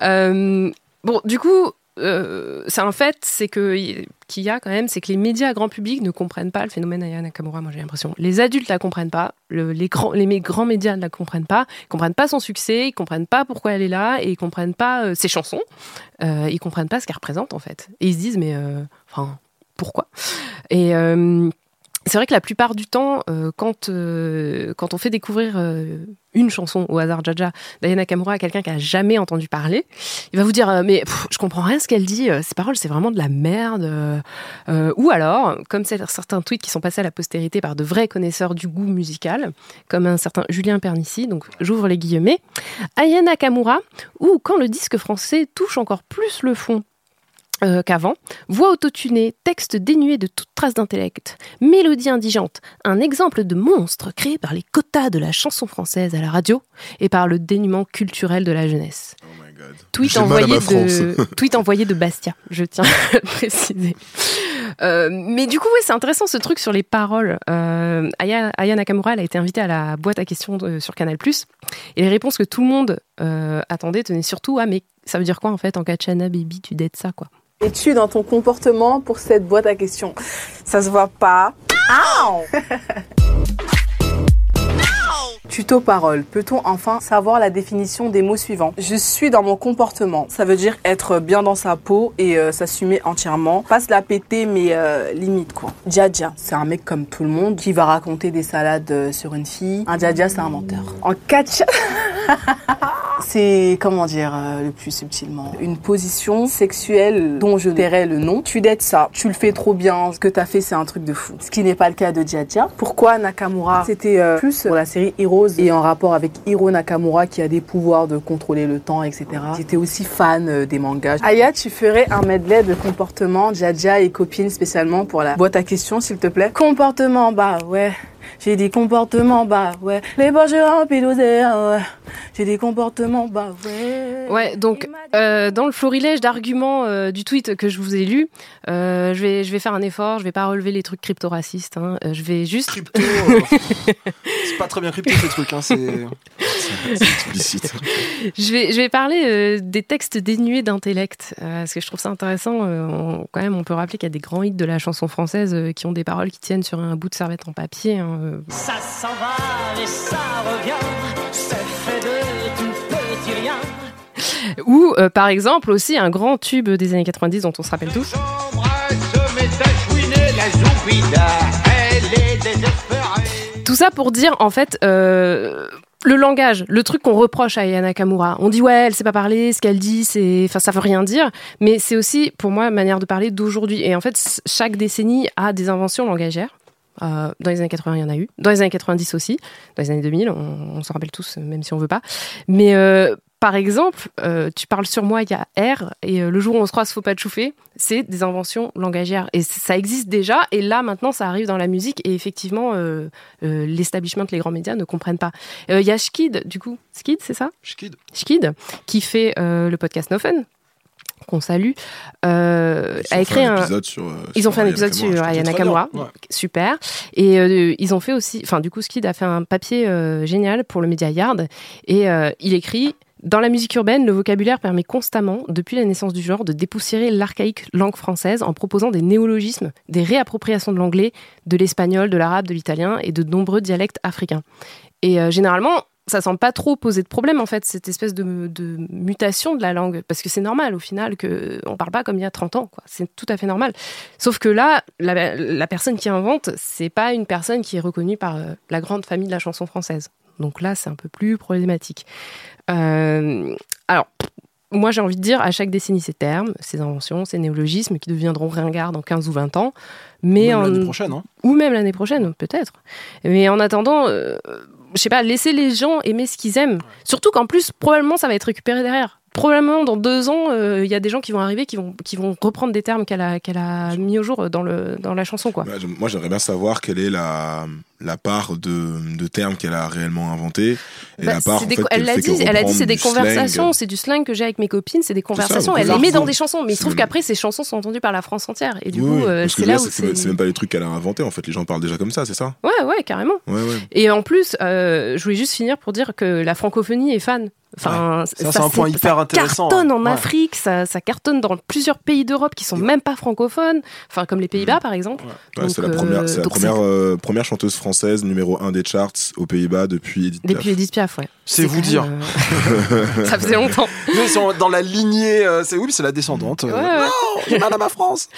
Bon, du coup, euh, c'est un fait, c'est que qu'il y a quand même, c'est que les médias grand public ne comprennent pas le phénomène Aya Nakamura. Moi, j'ai l'impression. Les adultes la comprennent pas, le- les grands, médias ne la comprennent pas, ils comprennent pas son succès, ils comprennent pas pourquoi elle est là, et ils comprennent pas euh, ses chansons, euh, ils comprennent pas ce qu'elle représente en fait. Et ils se disent mais, euh, enfin, pourquoi? Euh, c'est vrai que la plupart du temps, euh, quand, euh, quand on fait découvrir euh, une chanson au hasard Jaja d'Aya Nakamura à quelqu'un qui a jamais entendu parler, il va vous dire mais je comprends rien ce qu'elle dit, ces paroles c'est vraiment de la merde. ou alors, comme certains tweets qui sont passés à la postérité par de vrais connaisseurs du goût musical, comme un certain Julien Pernici, donc j'ouvre les guillemets, Aya Nakamura, ou quand le disque français touche encore plus le fond euh, qu'avant. Voix autotunée, texte dénué de toute trace d'intellect, mélodie indigente, un exemple de monstre créé par les quotas de la chanson française à la radio et par le dénuement culturel de la jeunesse. Tweet J'ai mal à envoyé, de, tweet envoyé de Bastia, je tiens à le préciser. Euh, mais du coup, oui, c'est intéressant ce truc sur les paroles. Euh, Aya, Aya Nakamura, elle a été invitée à la boîte à questions de- sur Canal+. Et les réponses que tout le monde euh, attendait tenaient surtout à mais ça veut dire quoi en fait en Kachana Baby, tu dettes ça quoi? Es-tu dans ton comportement pour cette boîte à questions Ça se voit pas. Tuto parole. Peut-on enfin savoir la définition des mots suivants? Je suis dans mon comportement. Ça veut dire être bien dans sa peau et euh, s'assumer entièrement. Pas se la péter, mais euh, limite quoi. Djadja, c'est un mec comme tout le monde qui va raconter des salades euh, sur une fille. Un Djadja, c'est un menteur. En catch. C'est, comment dire, le plus subtilement, une position sexuelle dont je tairai le nom. Tu d'être ça, tu le fais trop bien, ce que t'as fait c'est un truc de fou. Ce qui n'est pas le cas de Djadja. Pourquoi Nakamura? C'était plus pour la série Et en rapport avec Hiro Nakamura qui a des pouvoirs de contrôler le temps, etc. J'étais aussi fan euh, des mangas. Aya, tu ferais un medley de comportement Djadja et copine spécialement pour la boîte à questions s'il te plaît? Comportement, bah ouais. J'ai des comportements, bah ouais. Les poches remplies d'oseille, ouais. J'ai des comportements, bah ouais. Ouais, donc euh, dans le florilège d'arguments euh, du tweet que je vous ai lu, euh, je, vais, je vais faire un effort, je vais pas relever les trucs crypto-racistes, hein, je vais juste... Crypto C'est pas très bien crypto ces trucs, hein, c'est... explicite. je, vais, je vais parler euh, des textes dénués d'intellect, euh, parce que je trouve ça intéressant. euh, on- quand même, on peut rappeler qu'il y a des grands hits de la chanson française euh, qui ont des paroles qui tiennent sur un bout de serviette en papier. hein, euh. Ça s'en va et ça revient, Ou, euh, par exemple, aussi un grand tube des années 90 dont on se rappelle tous. Tout ça pour dire, en fait, euh, le langage, le truc qu'on reproche à Aya Nakamura. On dit, ouais, elle sait pas parler, ce qu'elle dit, c'est, enfin, ça veut rien dire. Mais c'est aussi, pour moi, manière de parler d'aujourd'hui. Et en fait, chaque décennie a des inventions langagières. Euh, dans les années 80, il y en a eu. Dans les années 90 aussi. Dans les années 2000, on, on s'en rappelle tous, même si on veut pas. Mais euh, par exemple, euh, tu parles sur moi, il y a R, et le jour où on se croise, faut pas te chauffer. C'est des inventions langagières. Et ça existe déjà, et là, maintenant, ça arrive dans la musique, et effectivement, l'establishment, les grands médias ne comprennent pas. Il y a Schkid, du coup. Skid, c'est ça? Schkid. Schkid, qui fait le podcast No Fun, qu'on salue, euh, a écrit un épisode sur, euh, ils sur ont fait un épisode Nakamura, sur Aya Nakamura, Ouais. super. Et euh, ils ont fait aussi, enfin du coup, Skid a fait un papier euh, génial pour le Media Yard, et il écrit. Dans la musique urbaine, le vocabulaire permet constamment, depuis la naissance du genre, de dépoussiérer l'archaïque langue française en proposant des néologismes, des réappropriations de l'anglais, de l'espagnol, de l'arabe, de l'italien et de nombreux dialectes africains. Et euh, généralement, ça semble pas trop poser de problème en fait cette espèce de, de mutation de la langue parce que c'est normal au final que on parle pas comme il y a 30 ans quoi c'est tout à fait normal sauf que là la, la personne qui invente c'est pas une personne qui est reconnue par euh, la grande famille de la chanson française donc là c'est un peu plus problématique Euh, alors moi, j'ai envie de dire, à chaque décennie, ces termes, ces inventions, ces néologismes qui deviendront ringards dans 15 ou 20 ans. Mais Même en- l'année prochaine, hein. Ou même l'année prochaine, peut-être. Mais en attendant, euh, je sais pas, laisser les gens aimer ce qu'ils aiment. Surtout qu'en plus, probablement, ça va être récupéré derrière. Probablement, dans deux ans, euh, il y a des gens qui vont arriver, qui vont, qui vont reprendre des termes qu'elle a, a mis au jour dans, le, dans la chanson, quoi. Je- moi, j'aimerais bien savoir quelle est la, la part de, de termes qu'elle a réellement inventés et Bah, la part c'est en des fait, elle dit, elle a dit reprendre c'est des conversations, c'est du slang que j'ai avec mes copines, c'est des conversations. elle les met dans des chansons, mais il se trouve qu'après ces chansons sont entendues par la France entière. Et du Oui, coup, oui, euh, c'est là, où c'est même pas les trucs qu'elle a inventés en fait. Les gens parlent déjà comme ça, c'est ça Ouais, ouais, carrément. Ouais, ouais. Et en plus, euh, je voulais juste finir pour dire que la francophonie est fan. Enfin, Ça, c'est un point hyper ça intéressant, cartonne en ouais. Afrique, ça, ça cartonne dans plusieurs pays d'Europe qui sont même pas francophones, enfin comme les Pays-Bas par exemple. C'est la première, euh, première chanteuse française numéro 1 des charts aux Pays-Bas depuis Edith Piaf. Depuis Edith Piaf, ouais. C'est vous dire. euh, ça faisait longtemps. Ils sont dans la lignée, euh, c'est oui, c'est la descendante. euh, Ouais, ouais. Non, j'ai mal à ma France.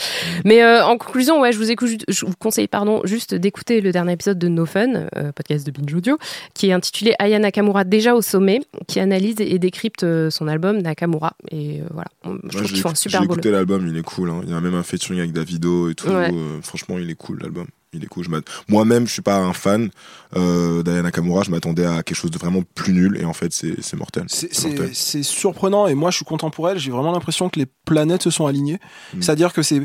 Mais euh, en conclusion, ouais, je vous, écoute, je vous conseille pardon, juste d'écouter le dernier épisode de No Fun, euh, podcast de Binge Audio, qui est intitulé Aya Nakamura déjà au sommet, qui analyse et décrypte son album Nakamura. Et euh, voilà, je trouve j'ai qu'ils font un j'ai super boulot. écouté l'album, il est cool. hein. Il y a même un featuring avec Davido et tout. Ouais. euh, franchement, il est cool l'album. Il est cool. Moi-même, je suis pas un fan euh, d'Aya Nakamura. Je m'attendais à quelque chose de vraiment plus nul et en fait, c'est mortel. C'est- surprenant et moi je suis content pour elle. J'ai vraiment l'impression que les planètes se sont alignées. Mm. C'est-à-dire que c'est,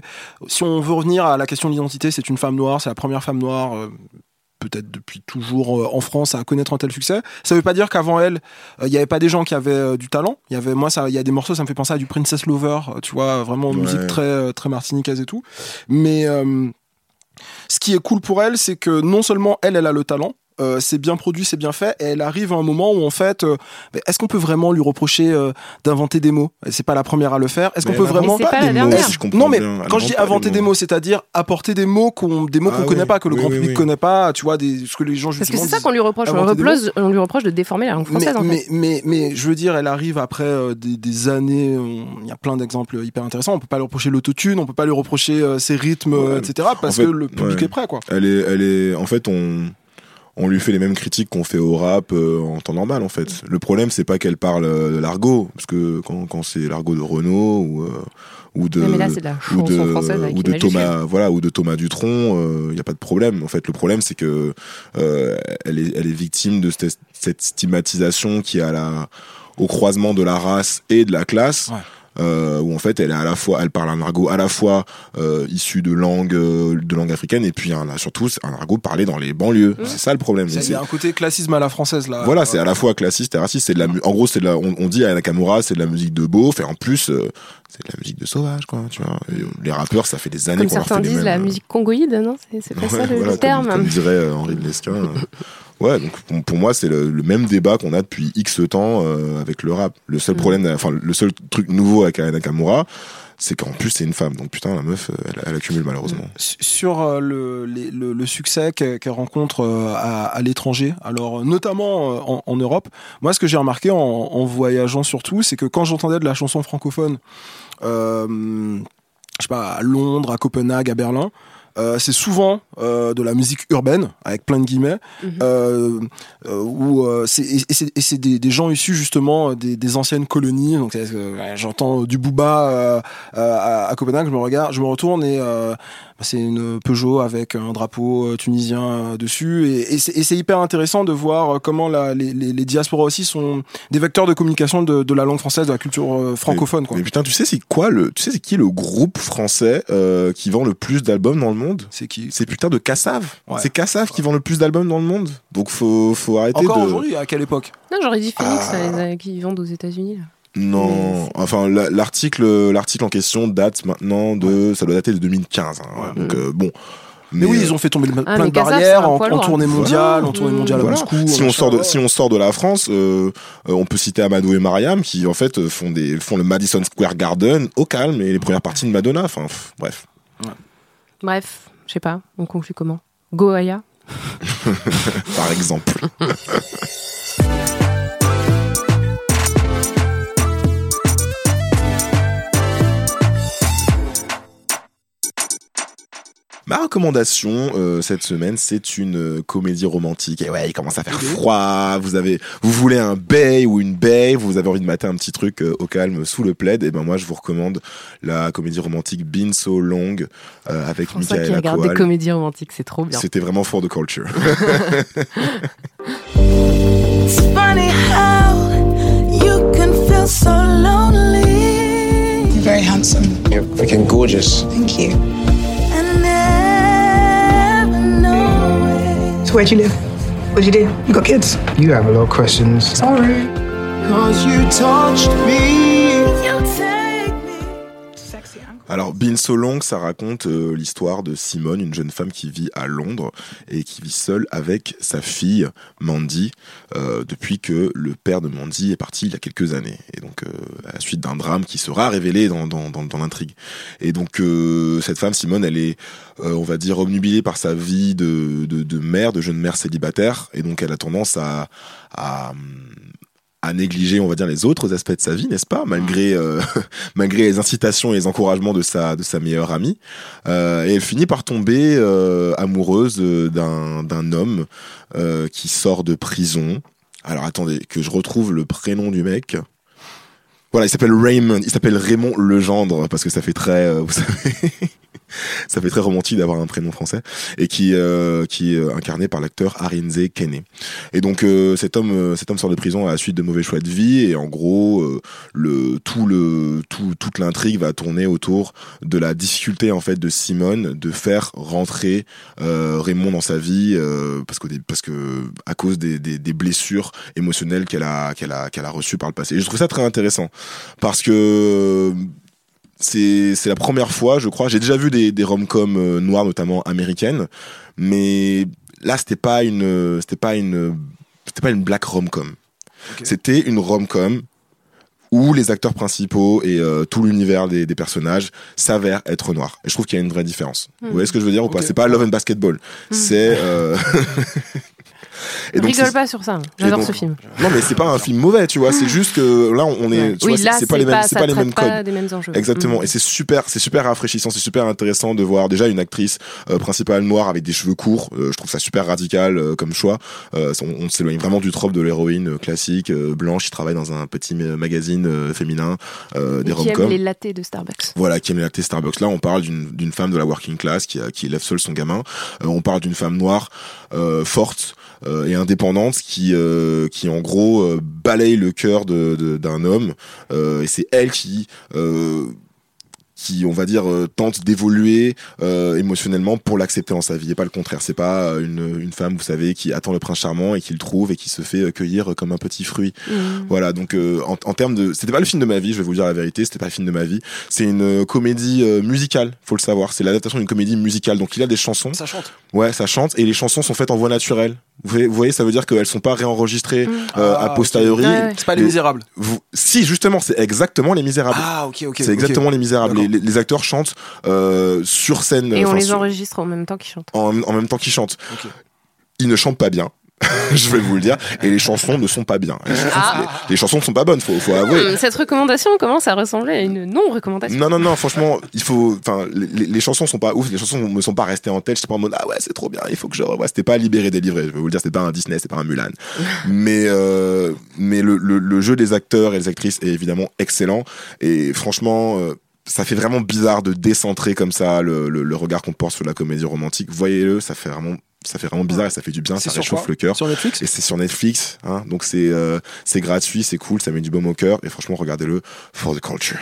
si on veut revenir à la question de l'identité, c'est une femme noire, c'est la première femme noire. euh, peut-être depuis toujours euh, en France à connaître un tel succès. Ça veut pas dire qu'avant elle, euh, il y avait pas des gens qui avaient euh, du talent. Il y avait moi ça il y a des morceaux ça me fait penser à du Princess Lover, euh, tu vois, vraiment Ouais. musique très euh, très martiniquaise et tout. Mais euh, ce qui est cool pour elle, c'est que non seulement elle, elle a le talent, euh, c'est bien produit, c'est bien fait, et elle arrive à un moment où en fait, euh, est-ce qu'on peut vraiment lui reprocher euh, d'inventer des mots? C'est pas la première à le faire. Est-ce qu'on peut vraiment pas des mots, si je comprends Non, mais quand je dis inventer des mots. c'est-à-dire apporter des mots qu'on des mots Ah qu'on oui. connaît pas, que le Oui, grand public oui. connaît pas, tu vois, des ce que les gens Parce que c'est ça qu'on lui reproche. On reproche, on lui reproche de déformer la langue Mais, française, en mais, fait. mais, mais je veux dire, elle arrive après des, des années. Il y a plein d'exemples hyper intéressants. On peut pas lui reprocher l'autotune, on peut pas lui reprocher ses rythmes, etc. Parce que le public est prêt, quoi. Elle est, elle est, en fait, on, on lui fait les mêmes critiques qu'on fait au rap euh, en temps normal, en fait. Le problème, c'est pas qu'elle parle euh, l'argot, parce que quand, quand c'est l'argot de Renault ou, euh, ou de, Ouais, mais là, de la ou de. Thomas, voilà, ou de Thomas Dutronc, il y a pas de problème. En fait, le problème, c'est que euh, elle est, elle est victime de cette, cette stigmatisation qui est à la, au croisement de la race et de la classe. Euh, où en fait elle est à la fois elle parle un argot à la fois euh, issu de langue euh, de langue africaine et puis un, surtout c'est un argot parlé dans les banlieues c'est ça le problème Il y a- un côté classisme à la française, là. voilà, c'est à la fois classiste et raciste. C'est de la, en gros, c'est de la, on, on dit à Nakamura, c'est de la musique de beauf, et en plus, euh, c'est de la musique de sauvage, quoi. Tu vois, Et, euh, les rappeurs, ça fait des années Comme qu'on leur certains fait les disent, mêmes. la euh, musique congoïde, non C'est c'est pas ouais, ça le, voilà, le comme- terme Comme, dirait euh, Henri de Lesquin. Euh. Ouais, donc pour, pour moi, c'est le, le même débat qu'on a depuis X temps euh, avec le rap. Le Mm. seul problème, enfin, le seul truc nouveau avec Aya Nakamura, c'est qu'en plus, c'est une femme. Donc putain, la meuf, euh, elle, elle accumule malheureusement. S- sur euh, le, les- le, le succès qu'elle rencontre euh, à, à l'étranger, alors euh, notamment euh, en, en Europe, moi ce que j'ai remarqué en, en voyageant surtout, c'est que quand j'entendais de la chanson francophone, euh, je sais pas, à Londres, à Copenhague, à Berlin, euh, c'est souvent euh, de la musique urbaine avec plein de guillemets euh, euh, où euh, c'est et c'est et c'est des, des gens issus justement des, des anciennes colonies. Donc euh, j'entends du booba euh, euh, à, à Copenhague je me regarde je me retourne et euh, bah, c'est une Peugeot avec un drapeau tunisien dessus. Et, et c'est et c'est hyper intéressant de voir comment la, les, les, les diasporas aussi sont des vecteurs de communication de, de la langue française de la culture euh, francophone quoi. Mais putain, tu sais c'est quoi le, tu sais c'est qui le groupe français euh, qui vend le plus d'albums dans le monde? C'est qui C'est putain de Cassav. Ouais. C'est Cassav qui vend le plus d'albums dans le monde. Donc faut, faut arrêter encore de. aujourd'hui à quelle époque? Non, j'aurais dit Phoenix, Ah. ça, les- qui vendent aux États-Unis. Non, enfin la- l'article, l'article en question date maintenant de, ça doit dater de 2015. hein, ouais. Donc euh, bon. mais oui ils ont fait tomber plein Ah, de mais Cassav, barrières en, tournée mondiale en tournée mondiale Voilà. à Moscou Si on sort de, si on sort de la France, euh, euh, on peut citer Amadou et Mariam qui en fait euh, font des, font le Madison Square Garden au calme et les premières parties de Madonna. Enfin, bref. Bref, je sais pas, on conclut comment? Go Aya? Par exemple. Ma recommandation euh, cette semaine, c'est une euh, comédie romantique. Et ouais, il commence à faire froid. Vous avez, vous voulez un bae ou une bae, vous avez envie de mater un petit truc euh, au calme sous le plaid. Et ben moi, je vous recommande la comédie romantique Been So Long euh, avec pour ça regardent des comédies romantiques, c'est trop bien. C'était vraiment for the culture. It's funny how you can feel so lonely. You're very handsome. You're freaking gorgeous. Thank you. Where'd you live? What'd you do? You got kids? You have a lot of questions. Sorry. Cause you touched me. You take me. Alors, Been So Long, ça raconte euh, l'histoire de Simone, une jeune femme qui vit à Londres et qui vit seule avec sa fille Mandy euh, depuis que le père de Mandy est parti il y a quelques années. Et donc, euh, à la suite d'un drame qui sera révélé dans, dans, dans, l'intrigue. Et donc, euh, cette femme, Simone, elle est, euh, on va dire, obnubilée par sa vie de, de, de mère, de jeune mère célibataire. Et donc, elle a tendance à, à à négliger, on va dire, les autres aspects de sa vie, n'est-ce pas, malgré euh, malgré les incitations et les encouragements de sa de sa meilleure amie. Euh, et elle finit par tomber euh, amoureuse d'un d'un homme qui sort de prison. Alors attendez, que je retrouve le prénom du mec. Voilà, il s'appelle Raymond, il s'appelle Raymond Legendre parce que ça fait très, vous savez, ça fait très romantique d'avoir un prénom français et qui euh, qui est euh, incarné par l'acteur Arinze Kene. Et donc euh, cet homme euh, cet homme sort de prison à la suite de mauvais choix de vie et en gros euh, le tout le tout toute l'intrigue va tourner autour de la difficulté en fait de Simone de faire rentrer Raymond dans sa vie parce que parce que à cause des, des, des blessures émotionnelles qu'elle a qu'elle a qu'elle a reçues par le passé. Et je trouve ça très intéressant parce que c'est la première fois, je crois. J'ai déjà vu des, des rom-coms euh, noires, notamment américaines, mais là, c'était pas une, c'était pas une, c'était pas une black rom-com. C'était une rom-com où les acteurs principaux et euh, tout l'univers des, des personnages s'avèrent être noirs. Et je trouve qu'il y a une vraie différence. Hmm. Vous voyez ce que je veux dire ou pas? Ok. C'est pas Love and Basketball. C'est euh, et donc, Rigole pas sur ça. J'adore ce film. Non, mais c'est pas un film mauvais, tu vois. C'est juste que là, on est, Oui, c'est- pas les mêmes, c'est pas les mêmes codes. Exactement. Mm. Et c'est super, c'est super rafraîchissant, c'est super intéressant de voir déjà une actrice euh, principale noire avec des cheveux courts. Euh, je trouve ça super radical euh, comme choix. On s'éloigne vraiment du trope de l'héroïne classique blanche qui travaille dans un petit ma- magazine féminin des Et qui aime les lattés de Starbucks. Voilà, qui aime la Starbucks. Là, on parle d'une femme de la working class qui, qui élève seule son gamin. On parle d'une femme noire forte euh, et indépendante qui, euh, qui en gros euh, balaye le cœur de- de- d'un homme. Et c'est elle qui qui on va dire euh, tente d'évoluer euh, émotionnellement pour l'accepter dans sa vie et pas le contraire. C'est pas euh, une, une femme vous savez qui attend le prince charmant et qui le trouve et qui se fait euh, cueillir comme un petit fruit. Mhm. voilà donc euh, en, en termes de c'était pas le film de ma vie je vais vous dire la vérité c'était pas le film de ma vie. C'est une comédie euh, musicale faut le savoir. C'est l'adaptation d'une comédie musicale. Donc il a des chansons. Ça chante. ouais ça chante et les chansons sont faites en voix naturelle. Vous voyez, vous voyez, ça veut dire qu'elles sont pas réenregistrées euh, Ah, a posteriori. C'est pas Les Misérables. vous, si justement c'est exactement les misérables. Ah, ok, ok, c'est exactement les misérables les, les- les acteurs chantent euh, sur scène Et on les sur- enregistre en même temps qu'ils chantent. en, en même temps qu'ils chantent ils ne chantent pas bien je vais vous le dire et les chansons ne sont pas bien les chansons, Ah. les, les chansons ne sont pas bonnes faut, faut avouer Hum, Cette recommandation commence à ressembler à une non-recommandation. non, non, non, franchement, il faut. Enfin, les, les- les chansons sont pas ouf, les chansons me sont pas restées en tête. J'étais pas en mode, ah ouais, c'est trop bien, il faut que je revoie. C'était pas libéré, délivré. Je vais vous le dire, c'était pas un Disney, c'était pas un Mulan. mais euh, mais le, le, le jeu des acteurs et des actrices est évidemment excellent. Et franchement. euh, ça fait vraiment bizarre de décentrer comme ça le, le, le regard qu'on porte sur la comédie romantique. Voyez-le, ça fait vraiment, ça fait vraiment bizarre et ça fait du bien, ça réchauffe le cœur. Sur Netflix Et c'est sur Netflix, hein, donc c'est euh, c'est gratuit, c'est cool, ça met du baume au cœur et franchement regardez-le for the culture.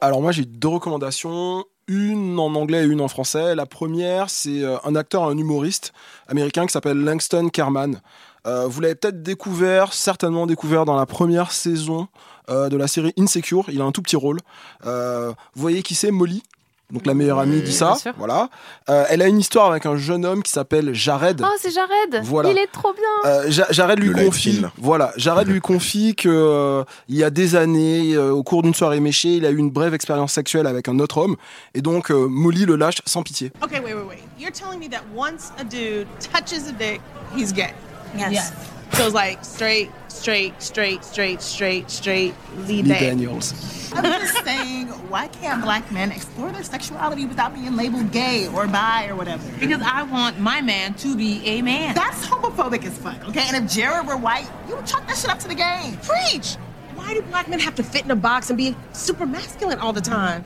Alors moi j'ai deux recommandations, une en anglais et une en français. La première c'est euh, un acteur, un humoriste américain qui s'appelle Langston Kerman. Euh, vous l'avez peut-être découvert, certainement découvert dans la première saison euh, de la série Insecure. Il a un tout petit rôle. Euh, vous voyez qui c'est Molly? Donc la meilleure amie dit ça, bien sûr. voilà. Euh, elle a une histoire avec un jeune homme qui s'appelle Jared. Oh, c'est Jared Voilà. Il est trop bien Euh, Ja- Jared lui Le confie, kill. voilà, Jared lui confie que euh, il y a des années, euh, au cours d'une soirée méchée, il a eu une brève expérience sexuelle avec un autre homme, et donc euh, Molly le lâche sans pitié. Okay, wait, wait, wait. You're telling me that once a dude touches a dick, he's gay. Yes. So it's like straight, straight, straight, straight, straight, straight, Lee Lee Daniels. Daniels. I'm just saying, why can't black men explore their sexuality without being labeled gay or bi or whatever? Because I want my man to be a man. That's homophobic as fuck, okay? And if Jared were white, you would chalk that shit up to the game. Preach! Why do black men have to fit in a box and be super masculine all the time?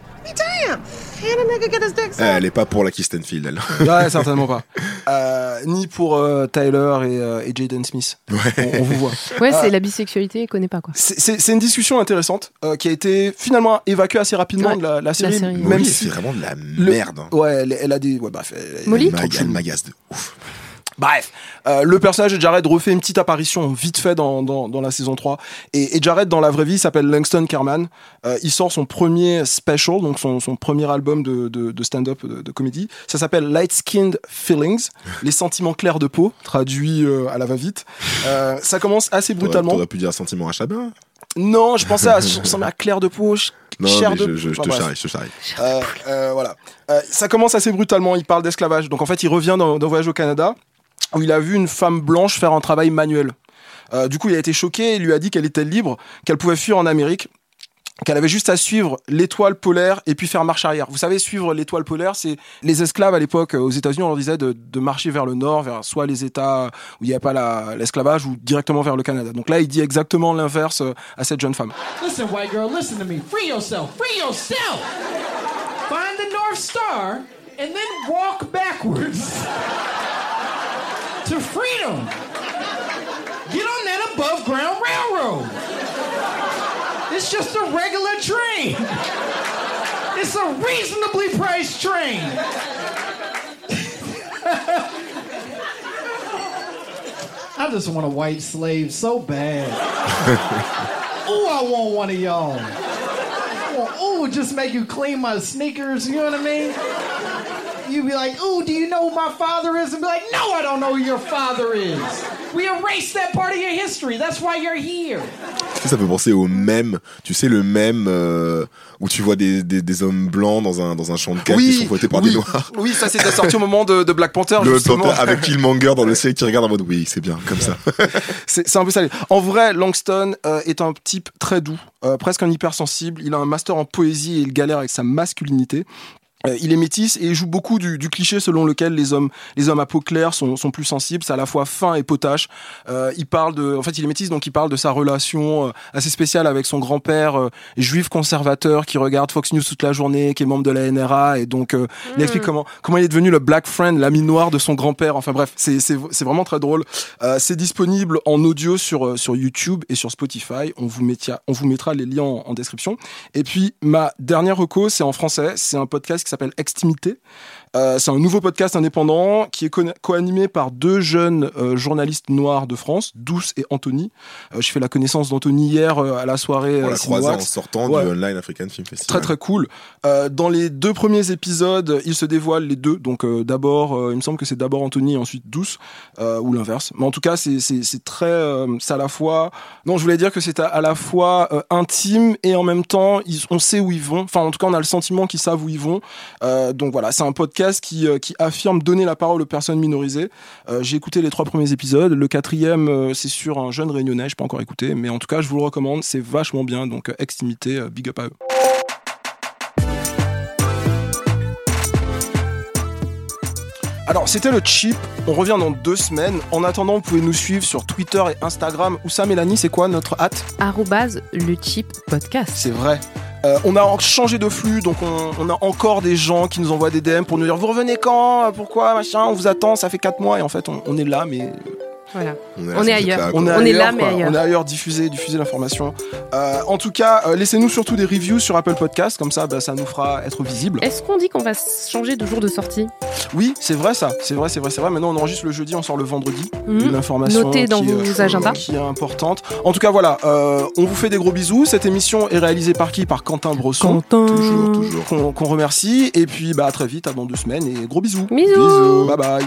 Elle est pas pour la Kirsten Field, elle. Ouais, certainement pas. Euh, ni pour euh, Tyler et, euh, et Jaden Smith. On, on vous voit. Ouais, c'est Euh, la bisexualité, elle connaît pas quoi. c'est- une discussion intéressante euh, qui a été finalement évacuée assez rapidement Ouais, de la, la série, série. même Molly, si c'est vraiment de la merde. hein. Ouais, elle, elle a des. Ouais, bref. elle- elle- Molly elle chelou. magasse de ouf. Bref, euh, le personnage de Jared refait une petite apparition vite fait dans, dans, dans la saison 3. Et, et Jared, dans la vraie vie, s'appelle Langston Kerman. Euh, il sort son premier special, donc son, son premier album de, de, de stand-up, de, de comédie. Ça s'appelle Light Skinned Feelings, les sentiments clairs de peau, traduit euh, à la va-vite. Euh, ça commence assez brutalement. T'aurais pu dire sentiment à Chabin. Non, je pensais à ça à clair de peau, Non, mais de je, je- je te charrie, je te charrie. Euh, euh, voilà. Euh, ça commence assez brutalement. Il parle d'esclavage. Donc en fait, il revient d'un voyage au Canada où il a vu une femme blanche faire un travail manuel. Euh, du coup, il a été choqué et lui a dit qu'elle était libre, qu'elle pouvait fuir en Amérique. Qu'elle avait juste à suivre l'étoile polaire et puis faire marche arrière. Vous savez, suivre l'étoile polaire, c'est les esclaves à l'époque euh, aux États-Unis, on leur disait de, marcher vers le nord, vers soit les États où il n'y a pas la- l'esclavage ou directement vers le Canada. Donc là, il dit exactement l'inverse euh, à cette jeune femme. Listen, white girl, listen to me. Free yourself. Free yourself. Find the North Star and then walk backwards to freedom. Get on that above ground railroad. It's just a regular train. It's a reasonably priced train. I just want a white slave so bad. Ooh, I want one of y'all. I want- Ooh, just make you clean my sneakers, you know what I mean? You'd be like, "Ooh, do you know who my father is?" And be like, "No, I don't know who your father is." We erased that part of your history. That's why you're here. Ça fait penser au même, tu sais, le même euh, où tu vois des, des, des hommes blancs dans un, dans un champ de canne qui sont fouettés par oui, des noirs. Oui, ça c'était sorti au moment de, de Black Panther. Le. Panther avec Killmonger dans le ciel qui regarde en mode oui, c'est bien, comme ça. C'est un peu ça. En vrai, Langston euh, est un type très doux, euh, presque un hypersensible. Il a un master en poésie et il galère avec sa masculinité. Euh, il est métis et il joue beaucoup du, du cliché selon lequel les hommes, les hommes à peau claire sont, sont plus sensibles. C'est à la fois fin et potache. Euh, il parle de, en fait, il est métis donc il parle de sa relation euh, assez spéciale avec son grand-père euh, juif conservateur qui regarde Fox News toute la journée, qui est membre de la NRA et donc euh, il explique comment comment il est devenu le black friend, l'ami noir de son grand-père. Enfin bref, c'est c'est c'est vraiment très drôle. Euh, c'est disponible en audio sur sur YouTube et sur Spotify. On vous mettra on vous mettra les liens en, en description. Et puis ma dernière reco, c'est en français. C'est un podcast qui s'appelle Extimité. Euh, c'est un nouveau podcast indépendant qui est co- co-animé par deux jeunes euh, journalistes noirs de France, Douce et Anthony. Euh, je fais la connaissance d'Anthony hier euh, à la soirée. On l'a croisé en sortant Ouais. du Online African Film Festival. Très très cool. Dans les deux premiers épisodes, ils se dévoilent les deux. Donc d'abord, il me semble que c'est d'abord Anthony et ensuite Douce, ou l'inverse. Mais en tout cas, c'est très, c'est à la fois. Non, je voulais dire que c'est à, à la fois intime et en même temps, ils, on sait où ils vont. Enfin, en tout cas, on a le sentiment qu'ils savent où ils vont. Donc voilà, c'est un podcast qui euh, qui affirme donner la parole aux personnes minorisées. Euh, J'ai écouté les trois premiers épisodes. Le quatrième, euh, c'est sur un jeune réunionnais. Je pas encore écouté, mais en tout cas, je vous le recommande. C'est vachement bien. Donc, extimité, big up à eux. Alors, c'était le chip. On revient dans deux semaines. En attendant, vous pouvez nous suivre sur Twitter et Instagram. Où ça, Mélanie, c'est quoi notre hâte? Arrobase le chip podcast. C'est vrai. Euh, on a changé de flux, donc on, a encore des gens qui nous envoient des DM pour nous dire Vous revenez quand? Pourquoi? Machin, on vous attend, ça fait 4 mois. Et en fait, on est là, mais. Voilà. On est, On est ailleurs. On est, On est là, mais ailleurs. On est ailleurs, diffuser, diffuser l'information. Euh, en tout cas, euh, laissez-nous surtout des reviews sur Apple Podcast, comme ça, bah, ça nous fera être visible. Est-ce qu'on dit qu'on va changer de jour de sortie? Oui, c'est vrai ça, c'est vrai, c'est vrai, c'est vrai. Maintenant, on enregistre le jeudi, on sort le vendredi. Mhm. Une information Notez dans qui, euh, vos agendas. qui est importante. En tout cas, voilà, euh, on vous fait des gros bisous. Cette émission est réalisée par qui? Par Quentin Bresson. Toujours, toujours. Qu'on qu'on remercie. Et puis, bah, à très vite, à dans deux semaines. Et gros bisous. Bisous. Bye bye.